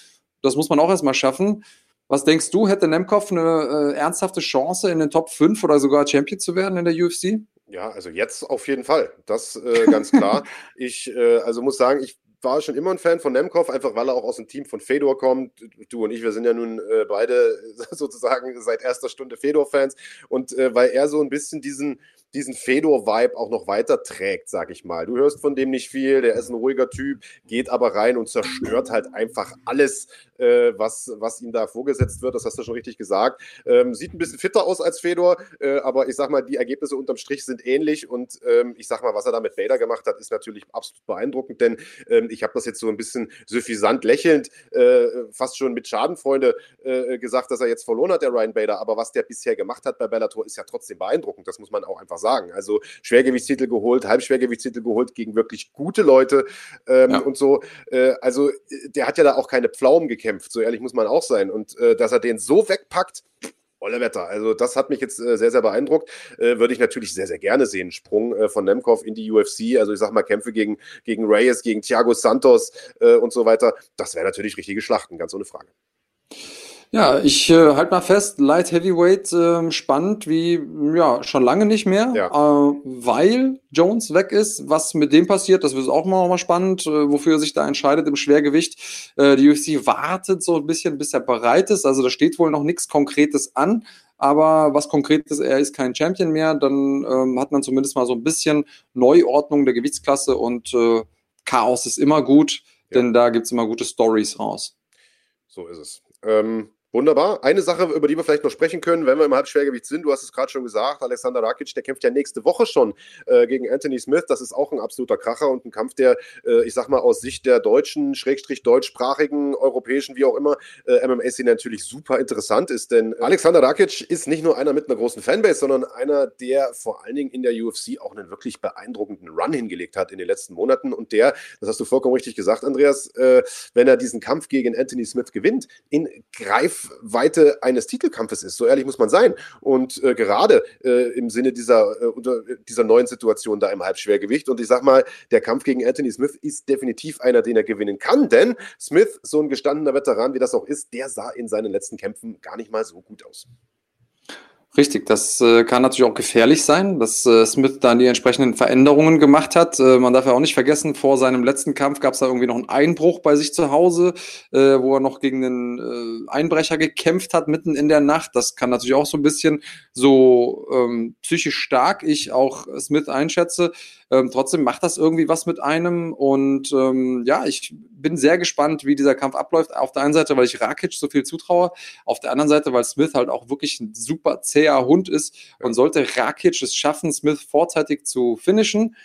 das muss man auch erstmal schaffen. Was denkst du, hätte Nemkov eine äh, ernsthafte Chance, in den Top 5 oder sogar Champion zu werden in der UFC? Ja, also jetzt auf jeden Fall. Das äh, ganz klar. ich äh, also muss sagen, ich war schon immer ein Fan von Nemkov, einfach weil er auch aus dem Team von Fedor kommt. Du und ich, wir sind ja nun äh, beide sozusagen seit erster Stunde Fedor-Fans und äh, weil er so ein bisschen diesen diesen Fedor-Vibe auch noch weiter trägt, sag ich mal. Du hörst von dem nicht viel, der ist ein ruhiger Typ, geht aber rein und zerstört halt einfach alles, äh, was, was ihm da vorgesetzt wird. Das hast du schon richtig gesagt. Ähm, sieht ein bisschen fitter aus als Fedor, äh, aber ich sag mal, die Ergebnisse unterm Strich sind ähnlich und ähm, ich sag mal, was er da mit Vader gemacht hat, ist natürlich absolut beeindruckend, denn ähm, ich habe das jetzt so ein bisschen suffisant lächelnd, äh, fast schon mit Schadenfreunde äh, gesagt, dass er jetzt verloren hat, der Ryan Bader, aber was der bisher gemacht hat bei Bellator ist ja trotzdem beeindruckend. Das muss man auch einfach einfach sagen. Also Schwergewichtstitel geholt, Halbschwergewichtstitel geholt gegen wirklich gute Leute ähm, ja. und so. Äh, also der hat ja da auch keine Pflaumen gekämpft, so ehrlich muss man auch sein. Und äh, dass er den so wegpackt, Olle Wetter. Also das hat mich jetzt äh, sehr, sehr beeindruckt. Äh, würde ich natürlich sehr, sehr gerne sehen. Sprung äh, von Nemkov in die UFC. Also ich sag mal Kämpfe gegen, gegen Reyes, gegen Thiago Santos äh, und so weiter. Das wäre natürlich richtige Schlachten, ganz ohne Frage. Ja, ich äh, halte mal fest, Light Heavyweight äh, spannend wie ja schon lange nicht mehr, ja. äh, weil Jones weg ist. Was mit dem passiert, das wird auch mal, mal spannend, äh, wofür er sich da entscheidet im Schwergewicht. Äh, die UFC wartet so ein bisschen, bis er bereit ist. Also da steht wohl noch nichts Konkretes an. Aber was konkret ist, er ist kein Champion mehr, dann ähm, hat man zumindest mal so ein bisschen Neuordnung der Gewichtsklasse und äh, Chaos ist immer gut, ja. denn da gibt's immer gute Stories raus. So ist es. Ähm, Wunderbar. Eine Sache, über die wir vielleicht noch sprechen können, wenn wir im Halbschwergewicht sind, du hast es gerade schon gesagt, Alexander Rakic, der kämpft ja nächste Woche schon äh, gegen Anthony Smith. Das ist auch ein absoluter Kracher und ein Kampf, der, äh, ich sag mal, aus Sicht der deutschen, schrägstrich deutschsprachigen, europäischen, wie auch immer, äh, MMA-Szene natürlich super interessant ist. Denn Alexander Rakic ist nicht nur einer mit einer großen Fanbase, sondern einer, der vor allen Dingen in der UFC auch einen wirklich beeindruckenden Run hingelegt hat in den letzten Monaten. Und der, das hast du vollkommen richtig gesagt, Andreas, äh, wenn er diesen Kampf gegen Anthony Smith gewinnt, in Greif Weite eines Titelkampfes ist. So ehrlich muss man sein. Und äh, gerade äh, im Sinne dieser, äh, unter, dieser neuen Situation da im Halbschwergewicht. Und ich sag mal, der Kampf gegen Anthony Smith ist definitiv einer, den er gewinnen kann, denn Smith, so ein gestandener Veteran wie das auch ist, der sah in seinen letzten Kämpfen gar nicht mal so gut aus. Richtig, das äh, kann natürlich auch gefährlich sein, dass äh, Smith dann die entsprechenden Veränderungen gemacht hat. Äh, man darf ja auch nicht vergessen, vor seinem letzten Kampf gab es da irgendwie noch einen Einbruch bei sich zu Hause, äh, wo er noch gegen einen äh, Einbrecher gekämpft hat mitten in der Nacht. Das kann natürlich auch so ein bisschen so ähm, psychisch stark ich auch Smith einschätze, ähm, trotzdem macht das irgendwie was mit einem. Und ähm, ja, ich bin sehr gespannt, wie dieser Kampf abläuft. Auf der einen Seite, weil ich Rakic so viel zutraue, auf der anderen Seite, weil Smith halt auch wirklich ein super zäher Hund ist. Und sollte Rakic es schaffen, Smith vorzeitig zu finishen,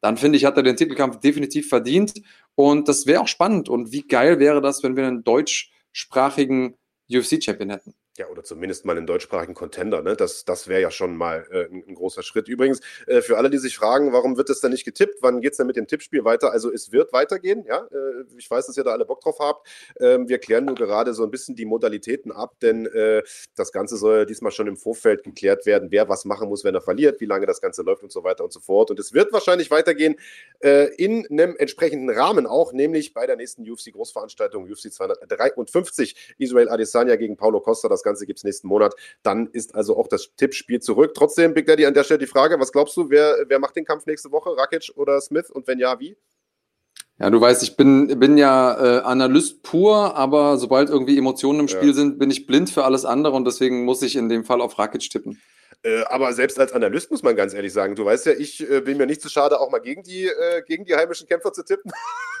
dann finde ich, hat er den Titelkampf definitiv verdient. Und das wäre auch spannend. Und wie geil wäre das, wenn wir einen deutschsprachigen UFC-Champion hätten? Ja, oder zumindest mal einen deutschsprachigen Contender. Ne? Das, das wäre ja schon mal äh, ein, ein, großer Schritt. Übrigens, äh, für alle, die sich fragen, warum wird das denn nicht getippt? Wann geht es denn mit dem Tippspiel weiter? Also es wird weitergehen, ja. Äh, ich weiß, dass ihr da alle Bock drauf habt. Ähm, wir klären nur gerade so ein bisschen die Modalitäten ab, denn äh, das Ganze soll ja diesmal schon im Vorfeld geklärt werden, wer was machen muss, wenn er verliert, wie lange das Ganze läuft und so weiter und so fort. Und es wird wahrscheinlich weitergehen äh, in einem entsprechenden Rahmen auch, nämlich bei der nächsten UFC-Großveranstaltung, UFC 253, Israel Adesanya gegen Paulo Costa. Das Ganze gibt es nächsten Monat. Dann ist also auch das Tippspiel zurück. Trotzdem, Big Daddy, an der Stelle die Frage: Was glaubst du, wer, wer macht den Kampf nächste Woche? Rakic oder Smith? Und wenn ja, wie? Ja, du weißt, ich bin, bin ja äh, Analyst pur, aber sobald irgendwie Emotionen im Spiel ja. sind, bin ich blind für alles andere und deswegen muss ich in dem Fall auf Rakic tippen. Äh, aber selbst als Analyst muss man ganz ehrlich sagen, du weißt ja, ich äh, bin mir nicht zu schade, auch mal gegen die, äh, gegen die heimischen Kämpfer zu tippen.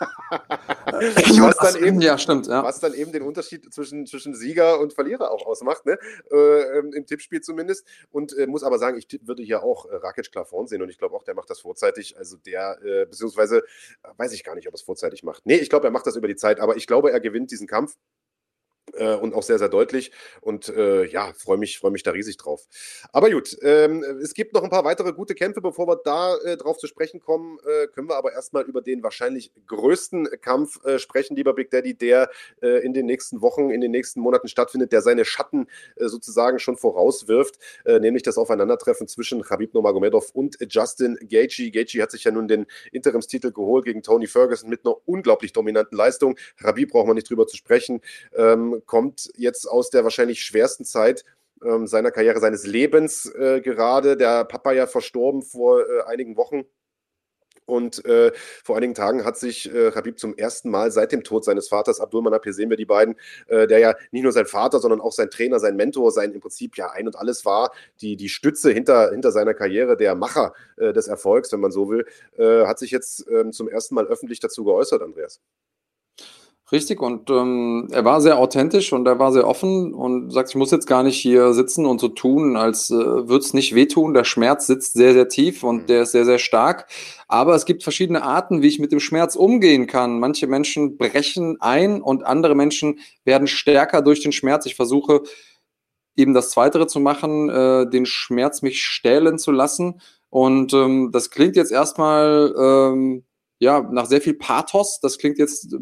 was, dann eben, ja, stimmt, ja. was dann eben den Unterschied zwischen, zwischen Sieger und Verlierer auch ausmacht, ne? Äh, ähm, im Tippspiel zumindest. Und äh, muss aber sagen, ich würde hier auch Rakic klar vorn sehen und ich glaube auch, der macht das vorzeitig. Also der, beziehungsweise weiß ich gar nicht, ob er es vorzeitig macht. Nee, ich glaube, er macht das über die Zeit, aber ich glaube, er gewinnt diesen Kampf äh, und auch sehr, sehr deutlich. Und äh, ja, freue mich, freue mich da riesig drauf. Aber gut, ähm, es gibt noch ein paar weitere gute Kämpfe. Bevor wir da äh, drauf zu sprechen kommen, äh, können wir aber erstmal über den wahrscheinlich größten Kampf äh, sprechen, lieber Big Daddy, der äh, in den nächsten Wochen, in den nächsten Monaten stattfindet, der seine Schatten sozusagen schon vorauswirft, nämlich das Aufeinandertreffen zwischen Khabib Nurmagomedov und Justin Gaethje. Gaethje hat sich ja nun den Interimstitel geholt gegen Tony Ferguson mit einer unglaublich dominanten Leistung. Khabib braucht man nicht drüber zu sprechen. Ähm, kommt jetzt aus der wahrscheinlich schwersten Zeit ähm, seiner Karriere, seines Lebens äh, gerade. Der Papa ja verstorben vor äh, einigen Wochen. Und äh, vor einigen Tagen hat sich äh, Habib zum ersten Mal seit dem Tod seines Vaters, Abdul Manap, hier sehen wir die beiden, äh, der ja nicht nur sein Vater, sondern auch sein Trainer, sein Mentor, sein im Prinzip ja ein und alles war, die, die Stütze hinter, hinter seiner Karriere, der Macher äh, des Erfolgs, wenn man so will, äh, hat sich jetzt ähm, zum ersten Mal öffentlich dazu geäußert, Andreas. Richtig, und ähm, er war sehr authentisch und er war sehr offen und sagt, ich muss jetzt gar nicht hier sitzen und so tun, als äh, würde es nicht wehtun. Der Schmerz sitzt sehr, sehr tief und mhm. der ist sehr, sehr stark. Aber es gibt verschiedene Arten, wie ich mit dem Schmerz umgehen kann. Manche Menschen brechen ein und andere Menschen werden stärker durch den Schmerz. Ich versuche eben das Zweitere zu machen, äh, den Schmerz mich stählen zu lassen. Und ähm, das klingt jetzt erstmal ähm, ja nach sehr viel Pathos. Das klingt jetzt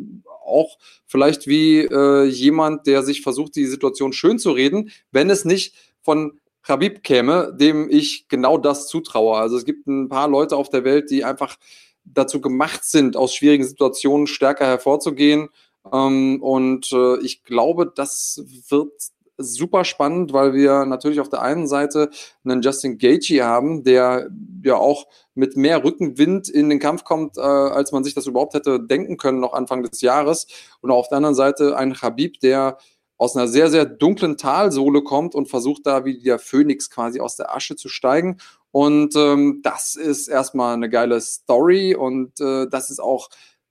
auch vielleicht wie äh, jemand, der sich versucht, die Situation schön zu reden, wenn es nicht von Habib käme, dem ich genau das zutraue. Also es gibt ein paar Leute auf der Welt, die einfach dazu gemacht sind, aus schwierigen Situationen stärker hervorzugehen. Ähm, und äh, ich glaube, das wird super spannend, weil wir natürlich auf der einen Seite einen Justin Gaethje haben, der ja auch mit mehr Rückenwind in den Kampf kommt, äh, als man sich das überhaupt hätte denken können noch Anfang des Jahres. Und auf der anderen Seite ein Habib, der aus einer sehr, sehr dunklen Talsohle kommt und versucht da wie der Phönix quasi aus der Asche zu steigen. Und ähm, das ist erstmal eine geile Story und äh, das ist auch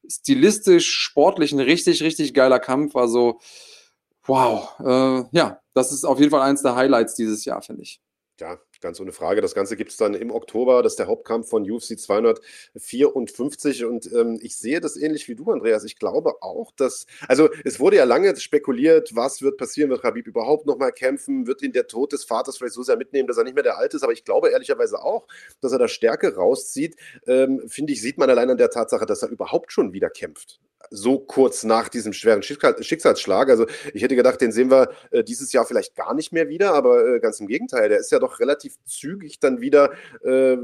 stilistisch, sportlich ein richtig, richtig geiler Kampf. Also Wow, äh, ja, das ist auf jeden Fall eins der Highlights dieses Jahr, finde ich. Ja, ganz ohne Frage. Das Ganze gibt es dann im Oktober. Das ist der Hauptkampf von UFC 254. Und ähm, ich sehe das ähnlich wie du, Andreas. Ich glaube auch, dass, also es wurde ja lange spekuliert, was wird passieren, wird Habib überhaupt nochmal kämpfen, wird ihn der Tod des Vaters vielleicht so sehr mitnehmen, dass er nicht mehr der Alte ist. Aber ich glaube ehrlicherweise auch, dass er da Stärke rauszieht. Ähm, Finde ich, sieht man allein an der Tatsache, dass er überhaupt schon wieder kämpft so kurz nach diesem schweren Schicksalsschlag. Also ich hätte gedacht, den sehen wir äh, dieses Jahr vielleicht gar nicht mehr wieder, aber äh, ganz im Gegenteil, der ist ja doch relativ zügig dann wieder, äh,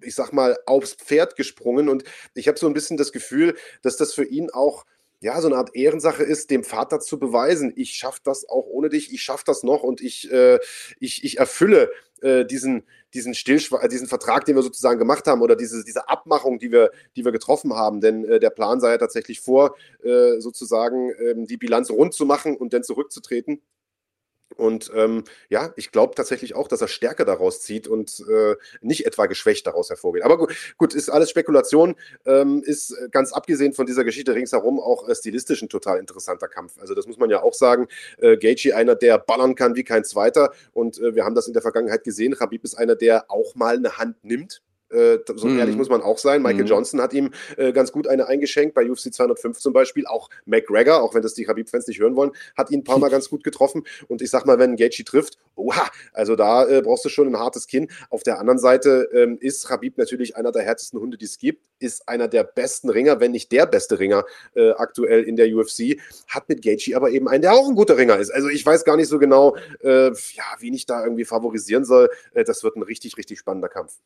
ich sag mal, aufs Pferd gesprungen und ich habe so ein bisschen das Gefühl, dass das für ihn auch ja, so eine Art Ehrensache ist, dem Vater zu beweisen, ich schaffe das auch ohne dich, ich schaffe das noch und ich, äh, ich, ich erfülle äh, diesen, diesen, äh, diesen Vertrag, den wir sozusagen gemacht haben oder diese, diese Abmachung, die wir, die wir getroffen haben. Denn äh, der Plan sah ja tatsächlich vor, äh, sozusagen ähm, die Bilanz rund zu machen und dann zurückzutreten. Und ähm, ja, ich glaube tatsächlich auch, dass er Stärke daraus zieht und äh, nicht etwa geschwächt daraus hervorgeht. Aber gut, gut ist alles Spekulation, ähm, ist äh, ganz abgesehen von dieser Geschichte ringsherum auch äh, stilistisch ein total interessanter Kampf. Also das muss man ja auch sagen. Äh, Gaethje einer, der ballern kann wie kein zweiter und äh, wir haben das in der Vergangenheit gesehen. Habib ist einer, der auch mal eine Hand nimmt, Äh, so mhm. ehrlich muss man auch sein. Michael mhm. Johnson hat ihm äh, ganz gut eine eingeschenkt, bei UFC 205 zum Beispiel. Auch McGregor, auch wenn das die Habib-Fans nicht hören wollen, hat ihn ein paar Mal ganz gut getroffen. Und ich sag mal, wenn Gaethje trifft, oha, also da äh, brauchst du schon ein hartes Kinn. Auf der anderen Seite ähm, ist Habib natürlich einer der härtesten Hunde, die es gibt, ist einer der besten Ringer, wenn nicht der beste Ringer äh, aktuell in der UFC, hat mit Gaethje aber eben einen, der auch ein guter Ringer ist. Also ich weiß gar nicht so genau, äh, ja, wen ich da irgendwie favorisieren soll. Äh, das wird ein richtig, richtig spannender Kampf.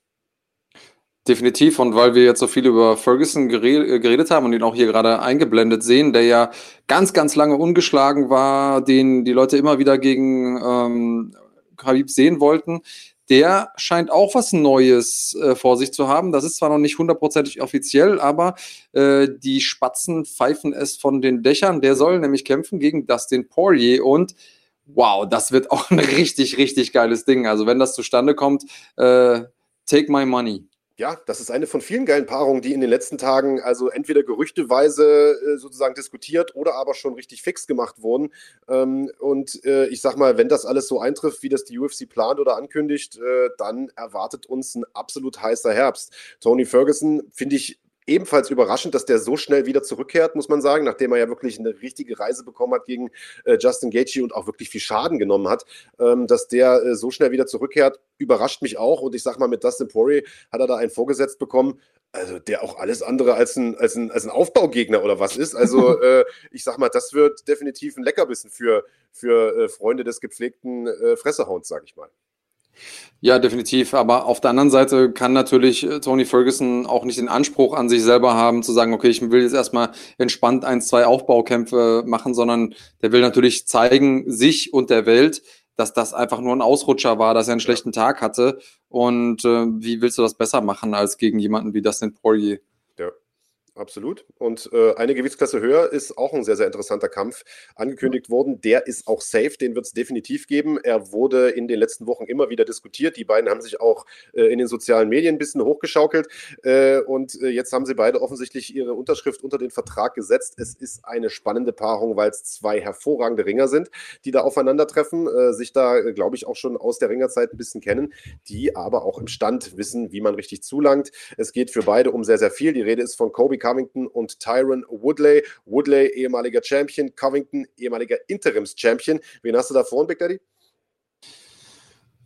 Definitiv. Und weil wir jetzt so viel über Ferguson äh, geredet haben und ihn auch hier gerade eingeblendet sehen, der ja ganz, ganz lange ungeschlagen war, den die Leute immer wieder gegen ähm, Khabib sehen wollten, der scheint auch was Neues äh, vor sich zu haben. Das ist zwar noch nicht hundertprozentig offiziell, aber äh, die Spatzen pfeifen es von den Dächern. Der soll nämlich kämpfen gegen Dustin Poirier und wow, das wird auch ein richtig, richtig geiles Ding. Also wenn das zustande kommt, äh, take my money. Ja, das ist eine von vielen geilen Paarungen, die in den letzten Tagen also entweder gerüchteweise äh, sozusagen diskutiert oder aber schon richtig fix gemacht wurden. Ähm, und äh, ich sag mal, wenn das alles so eintrifft, wie das die UFC plant oder ankündigt, äh, dann erwartet uns ein absolut heißer Herbst. Tony Ferguson finde ich ebenfalls überraschend, dass der so schnell wieder zurückkehrt, muss man sagen, nachdem er ja wirklich eine richtige Reise bekommen hat gegen äh, Justin Gaethje und auch wirklich viel Schaden genommen hat, ähm, dass der äh, so schnell wieder zurückkehrt, überrascht mich auch. Und ich sag mal, mit Dustin Poirier hat er da einen vorgesetzt bekommen, also der auch alles andere als ein, als ein, als ein Aufbaugegner oder was ist. Also äh, ich sag mal, das wird definitiv ein Leckerbissen für, für äh, Freunde des gepflegten äh, Fressehounds, sag ich mal. Ja, definitiv. Aber auf der anderen Seite kann natürlich äh, Tony Ferguson auch nicht den Anspruch an sich selber haben, zu sagen, okay, ich will jetzt erstmal entspannt ein, zwei Aufbaukämpfe machen, sondern der will natürlich zeigen, sich und der Welt, dass das einfach nur ein Ausrutscher war, dass er einen schlechten Tag hatte. Und äh, wie willst du das besser machen als gegen jemanden wie Dustin Poirier? Absolut. Und äh, eine Gewichtsklasse höher ist auch ein sehr, sehr interessanter Kampf angekündigt ja. worden. Der ist auch safe, den wird es definitiv geben. Er wurde in den letzten Wochen immer wieder diskutiert. Die beiden haben sich auch äh, in den sozialen Medien ein bisschen hochgeschaukelt. Äh, und äh, jetzt haben sie beide offensichtlich ihre Unterschrift unter den Vertrag gesetzt. Es ist eine spannende Paarung, weil es zwei hervorragende Ringer sind, die da aufeinandertreffen, äh, sich da, äh, glaube ich, auch schon aus der Ringerzeit ein bisschen kennen, die aber auch im Stand wissen, wie man richtig zulangt. Es geht für beide um sehr, sehr viel. Die Rede ist von Kobe Covington und Tyron Woodley. Woodley, ehemaliger Champion, Covington, ehemaliger Interims-Champion. Wen hast du da vorne, Big Daddy?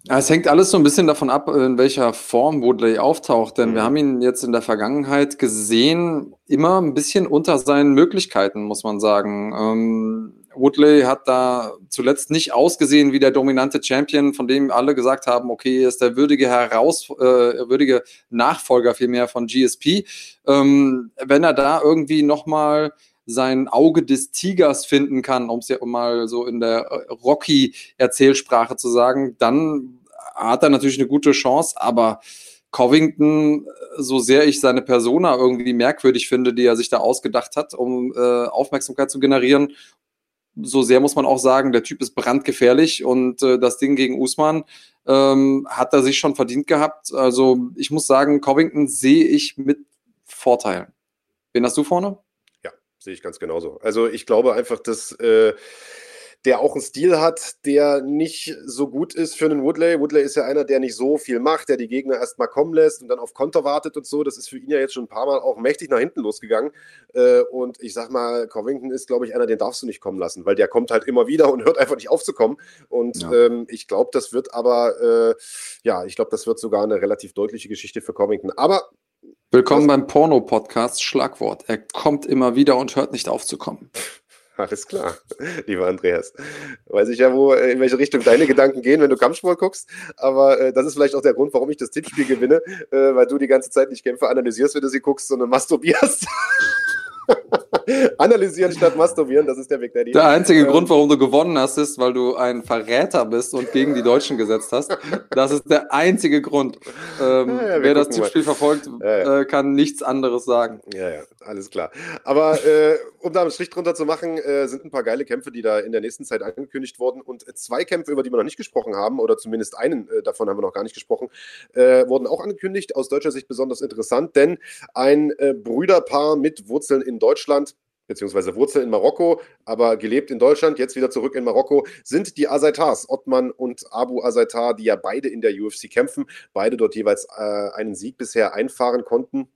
Es hängt alles so ein bisschen davon ab, in welcher Form Woodley auftaucht, denn mhm. wir haben ihn jetzt in der Vergangenheit gesehen, immer ein bisschen unter seinen Möglichkeiten, muss man sagen. Ähm, Woodley hat da zuletzt nicht ausgesehen wie der dominante Champion, von dem alle gesagt haben, okay, er ist der würdige Heraus, äh, würdige Nachfolger vielmehr von GSP. Ähm, wenn er da irgendwie nochmal sein Auge des Tigers finden kann, um es ja mal so in der Rocky-Erzählsprache zu sagen, dann hat er natürlich eine gute Chance, aber Covington, so sehr ich seine Persona irgendwie merkwürdig finde, die er sich da ausgedacht hat, um äh, Aufmerksamkeit zu generieren so sehr muss man auch sagen, der Typ ist brandgefährlich und äh, das Ding gegen Usman ähm, hat er sich schon verdient gehabt. Also ich muss sagen, Covington sehe ich mit Vorteilen. Wen hast du vorne? Ja, sehe ich ganz genauso. Also ich glaube einfach, dass äh, der auch einen Stil hat, der nicht so gut ist für einen Woodley. Woodley ist ja einer, der nicht so viel macht, der die Gegner erstmal kommen lässt und dann auf Konter wartet und so. Das ist für ihn ja jetzt schon ein paar Mal auch mächtig nach hinten losgegangen. Äh, und ich sag mal, Covington ist, glaube ich, einer, den darfst du nicht kommen lassen, weil der kommt halt immer wieder und hört einfach nicht aufzukommen. Und ja. ähm, ich glaube, das wird aber, äh, ja, ich glaube, das wird sogar eine relativ deutliche Geschichte für Covington. Aber Willkommen beim Porno-Podcast Schlagwort. Er kommt immer wieder und hört nicht aufzukommen. Alles klar, lieber Andreas. Weiß ich ja, wo, in welche Richtung deine Gedanken gehen, wenn du Kampfsport guckst. Aber äh, das ist vielleicht auch der Grund, warum ich das Tippspiel gewinne, äh, weil du die ganze Zeit nicht Kämpfe analysierst, wenn du sie guckst, sondern masturbierst. Analysieren statt masturbieren, das ist der Big Daddy. Der einzige ähm, Grund, warum du gewonnen hast, ist, weil du ein Verräter bist und gegen die Deutschen gesetzt hast. Das ist der einzige Grund. Ähm, ja, ja, wer das Tippspiel mal. verfolgt, ja, äh, kann nichts anderes sagen. Ja, ja, alles klar. Aber äh, um da einen Strich drunter zu machen, äh, sind ein paar geile Kämpfe, die da in der nächsten Zeit angekündigt wurden. Und zwei Kämpfe, über die wir noch nicht gesprochen haben, oder zumindest einen äh, davon haben wir noch gar nicht gesprochen, äh, wurden auch angekündigt. Aus deutscher Sicht besonders interessant, denn ein äh, Brüderpaar mit Wurzeln in Deutschland beziehungsweise Wurzel in Marokko, aber gelebt in Deutschland, jetzt wieder zurück in Marokko, sind die Azaitars, Ottman und Abu Azaitar, die ja beide in der UFC kämpfen, beide dort jeweils äh, einen Sieg bisher einfahren konnten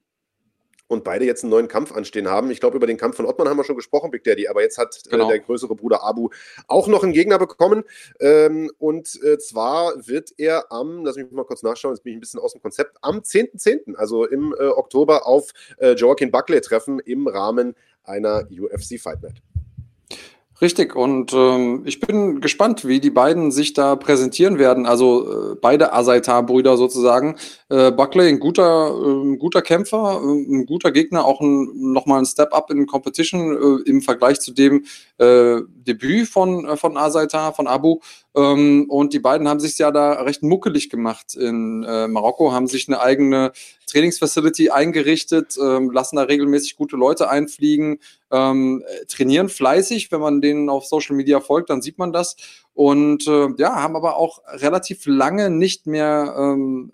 und beide jetzt einen neuen Kampf anstehen haben. Ich glaube, über den Kampf von Ottmann haben wir schon gesprochen, Big Daddy, aber jetzt hat äh, genau. äh, der größere Bruder Abu auch noch einen Gegner bekommen. Ähm, und äh, zwar wird er am, lass mich mal kurz nachschauen, jetzt bin ich ein bisschen aus dem Konzept, am 10.10., .10., also im äh, Oktober auf äh, Joaquin Buckley treffen im Rahmen einer UFC Fight Night. Richtig, und ähm, ich bin gespannt, wie die beiden sich da präsentieren werden. Also äh, beide Asaitar-Brüder sozusagen. Äh, Buckley, ein guter, äh, guter Kämpfer, äh, ein guter Gegner, auch ein, nochmal ein Step-up in Competition äh, im Vergleich zu dem äh, Debüt von, von Asaitar, von Abu. Ähm, und die beiden haben sich ja da recht muckelig gemacht in Marokko, haben sich eine eigene Trainingsfacility eingerichtet, ähm, lassen da regelmäßig gute Leute einfliegen, ähm, trainieren fleißig. Wenn man denen auf Social Media folgt, dann sieht man das. Und äh, ja, haben aber auch relativ lange nicht mehr ähm,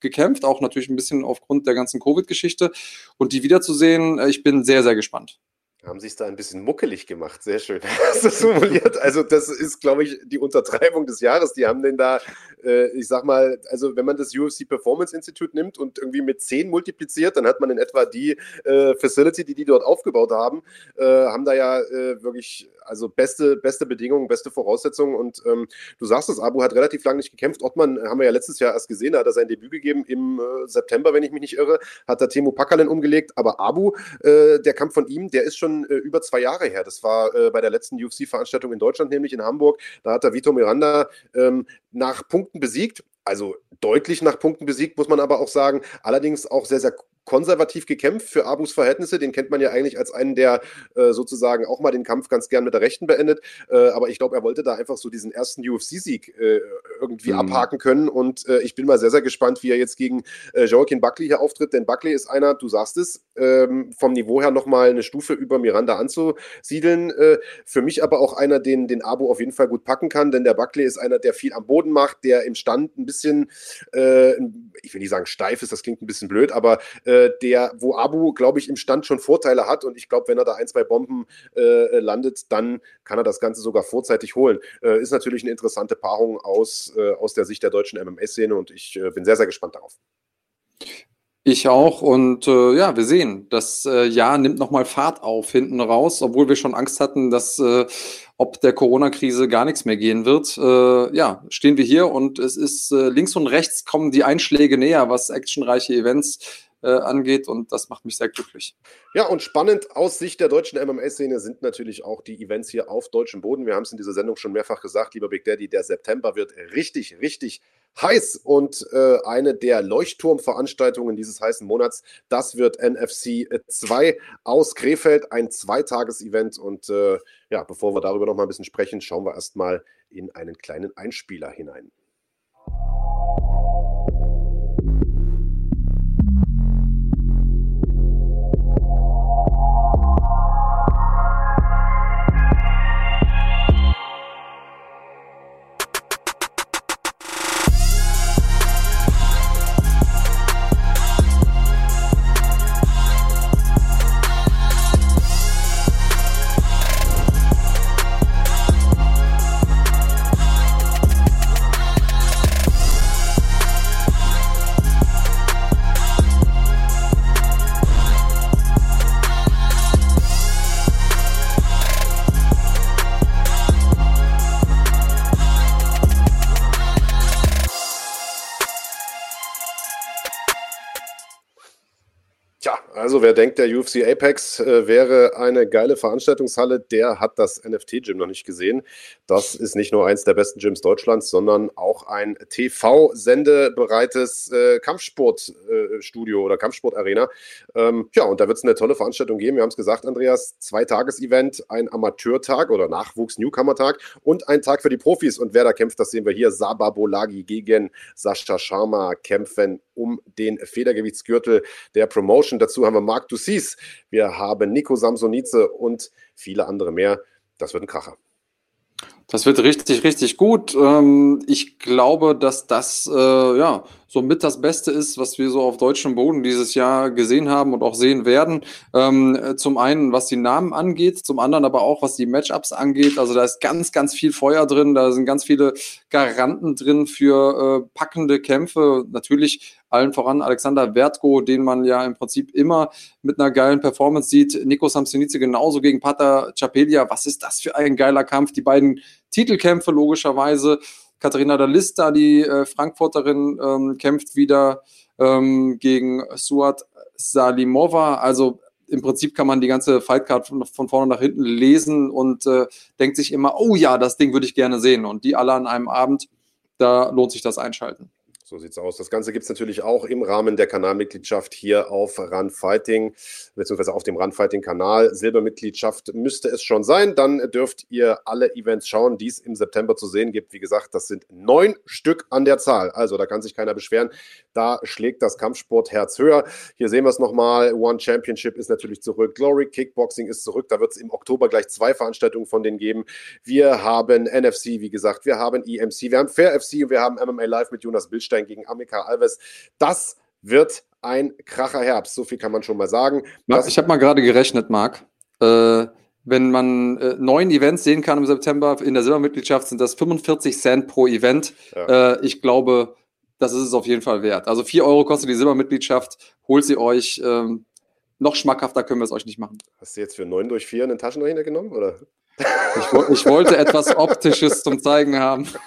gekämpft, auch natürlich ein bisschen aufgrund der ganzen Covid-Geschichte. Und die wiederzusehen, äh, ich bin sehr, sehr gespannt haben sich da ein bisschen muckelig gemacht. Sehr schön. Hast du simuliert? Also, das ist, glaube ich, die Untertreibung des Jahres. Die haben den da, äh, ich sag mal, also, wenn man das UFC Performance Institute nimmt und irgendwie mit 10 multipliziert, dann hat man in etwa die äh, Facility, die die dort aufgebaut haben, äh, haben da ja äh, wirklich, also beste, beste Bedingungen, beste Voraussetzungen. Und ähm, du sagst es, Abu hat relativ lange nicht gekämpft. Ottmann haben wir ja letztes Jahr erst gesehen, da hat er sein Debüt gegeben im äh, September, wenn ich mich nicht irre, hat er Timo Packerlen umgelegt. Aber Abu, äh, der Kampf von ihm, der ist schon schon äh, über zwei Jahre her. Das war äh, bei der letzten UFC-Veranstaltung in Deutschland, nämlich in Hamburg. Da hat er Vito Miranda ähm, nach Punkten besiegt. Also deutlich nach Punkten besiegt, muss man aber auch sagen. Allerdings auch sehr, sehr konservativ gekämpft für Abus Verhältnisse. Den kennt man ja eigentlich als einen, der äh, sozusagen auch mal den Kampf ganz gern mit der Rechten beendet. Äh, aber ich glaube, er wollte da einfach so diesen ersten UFC-Sieg äh, irgendwie mhm. abhaken können. Und äh, ich bin mal sehr, sehr gespannt, wie er jetzt gegen äh, Joaquin Buckley hier auftritt. Denn Buckley ist einer, du sagst es, ähm, vom Niveau her nochmal eine Stufe über Miranda anzusiedeln. Äh, für mich aber auch einer, den, den Abo auf jeden Fall gut packen kann. Denn der Buckley ist einer, der viel am Boden macht, der im Stand ein bisschen, ich will nicht sagen steif ist, das klingt ein bisschen blöd, aber äh, der, wo Abu, glaube ich, im Stand schon Vorteile hat. Und ich glaube, wenn er da ein, zwei Bomben äh, landet, dann kann er das Ganze sogar vorzeitig holen. Äh, ist natürlich eine interessante Paarung aus, äh, aus der Sicht der deutschen MMA-Szene und ich äh, bin sehr, sehr gespannt darauf. Ich auch und äh, ja, wir sehen, das äh, Jahr nimmt nochmal Fahrt auf hinten raus, obwohl wir schon Angst hatten, dass äh, ob der Corona-Krise gar nichts mehr gehen wird. Äh, ja, stehen wir hier und es ist äh, links und rechts kommen die Einschläge näher, was actionreiche Events äh, angeht und das macht mich sehr glücklich. Ja, und spannend aus Sicht der deutschen MMA-Szene sind natürlich auch die Events hier auf deutschem Boden. Wir haben es in dieser Sendung schon mehrfach gesagt, lieber Big Daddy, der September wird richtig, richtig heiß und äh, eine der Leuchtturmveranstaltungen dieses heißen Monats, das wird NFC 2 aus Krefeld, ein Zweitages-Event und äh, ja, bevor wir darüber noch mal ein bisschen sprechen, schauen wir erstmal in einen kleinen Einspieler hinein. Wer denkt, der UFC Apex äh, wäre eine geile Veranstaltungshalle, der hat das NFT-Gym noch nicht gesehen. Das ist nicht nur eins der besten Gyms Deutschlands, sondern auch ein TV-sendebereites äh, Kampfsportstudio äh, oder Kampfsportarena. Ähm, ja, und da wird es eine tolle Veranstaltung geben. Wir haben es gesagt, Andreas, zwei Tages-Event, ein Amateurtag oder Nachwuchs-Newcomer-Tag und ein Tag für die Profis. Und wer da kämpft, das sehen wir hier. Saba Bolagi gegen Sascha Sharma kämpfen um den Federgewichtsgürtel der Promotion. Dazu haben wir Marc Dussis, wir haben Nico Samsonize und viele andere mehr. Das wird ein Kracher. Das wird richtig, richtig gut. Ähm, ich glaube, dass das äh, ja somit das Beste ist, was wir so auf deutschem Boden dieses Jahr gesehen haben und auch sehen werden. Ähm, zum einen, was die Namen angeht, zum anderen aber auch, was die Matchups angeht. Also da ist ganz, ganz viel Feuer drin, da sind ganz viele Garanten drin für äh, packende Kämpfe. Natürlich allen voran Alexander Wertko, den man ja im Prinzip immer mit einer geilen Performance sieht. Nico Samsonice genauso gegen Pata Chapelia. Was ist das für ein geiler Kampf? Die beiden Titelkämpfe logischerweise. Katharina Dalista, die äh, Frankfurterin, ähm, kämpft wieder ähm, gegen Suat Salimova. Also im Prinzip kann man die ganze Fightcard von, von vorne nach hinten lesen und äh, denkt sich immer, oh ja, das Ding würde ich gerne sehen. Und die alle an einem Abend, da lohnt sich das Einschalten. So sieht's aus. Das Ganze gibt es natürlich auch im Rahmen der Kanalmitgliedschaft hier auf Run Fighting, beziehungsweise auf dem Run Fighting Kanal. Silbermitgliedschaft müsste es schon sein. Dann dürft ihr alle Events schauen, die es im September zu sehen gibt. Wie gesagt, das sind neun Stück an der Zahl. Also da kann sich keiner beschweren. Da schlägt das Kampfsportherz höher. Hier sehen wir es nochmal. One Championship ist natürlich zurück. Glory Kickboxing ist zurück. Da wird es im Oktober gleich zwei Veranstaltungen von denen geben. Wir haben NFC, wie gesagt. Wir haben EMC. Wir haben Fair FC und wir haben MMA Live mit Jonas Bildstein Bernstein gegen Amika Alves. Das wird ein kracher Herbst, so viel kann man schon mal sagen. Marc, ich habe mal gerade gerechnet, Marc. Äh, wenn man äh, neun Events sehen kann im September in der Silbermitgliedschaft, sind das 45 Cent pro Event. Ja. Äh, ich glaube, das ist es auf jeden Fall wert. Also 4 Euro kostet die Silbermitgliedschaft, holt sie euch. Ähm, noch schmackhafter können wir es euch nicht machen. Hast du jetzt für 9 durch 4 einen Taschenrechner genommen? Oder? Ich, ich, wollte etwas Optisches zum Zeigen haben.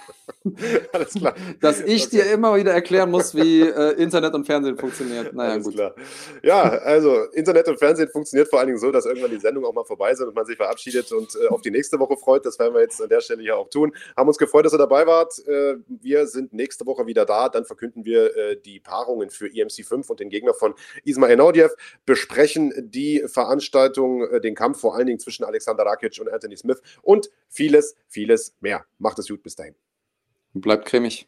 Alles klar. Dass ich okay. dir immer wieder erklären muss, wie äh, Internet und Fernsehen funktioniert. Naja, Alles gut. Klar. Ja, also Internet und Fernsehen funktioniert vor allen Dingen so, dass irgendwann die Sendung auch mal vorbei sind und man sich verabschiedet und äh, auf die nächste Woche freut. Das werden wir jetzt an der Stelle hier auch tun. Haben uns gefreut, dass ihr dabei wart. Äh, wir sind nächste Woche wieder da. Dann verkünden wir äh, die Paarungen für EMC 5 und den Gegner von Ismail Naudiev, besprechen die Veranstaltung, äh, den Kampf vor allen Dingen zwischen Alexander Rakic und Anthony Smith und vieles, vieles mehr. Macht es gut, bis dahin. Bleibt cremig.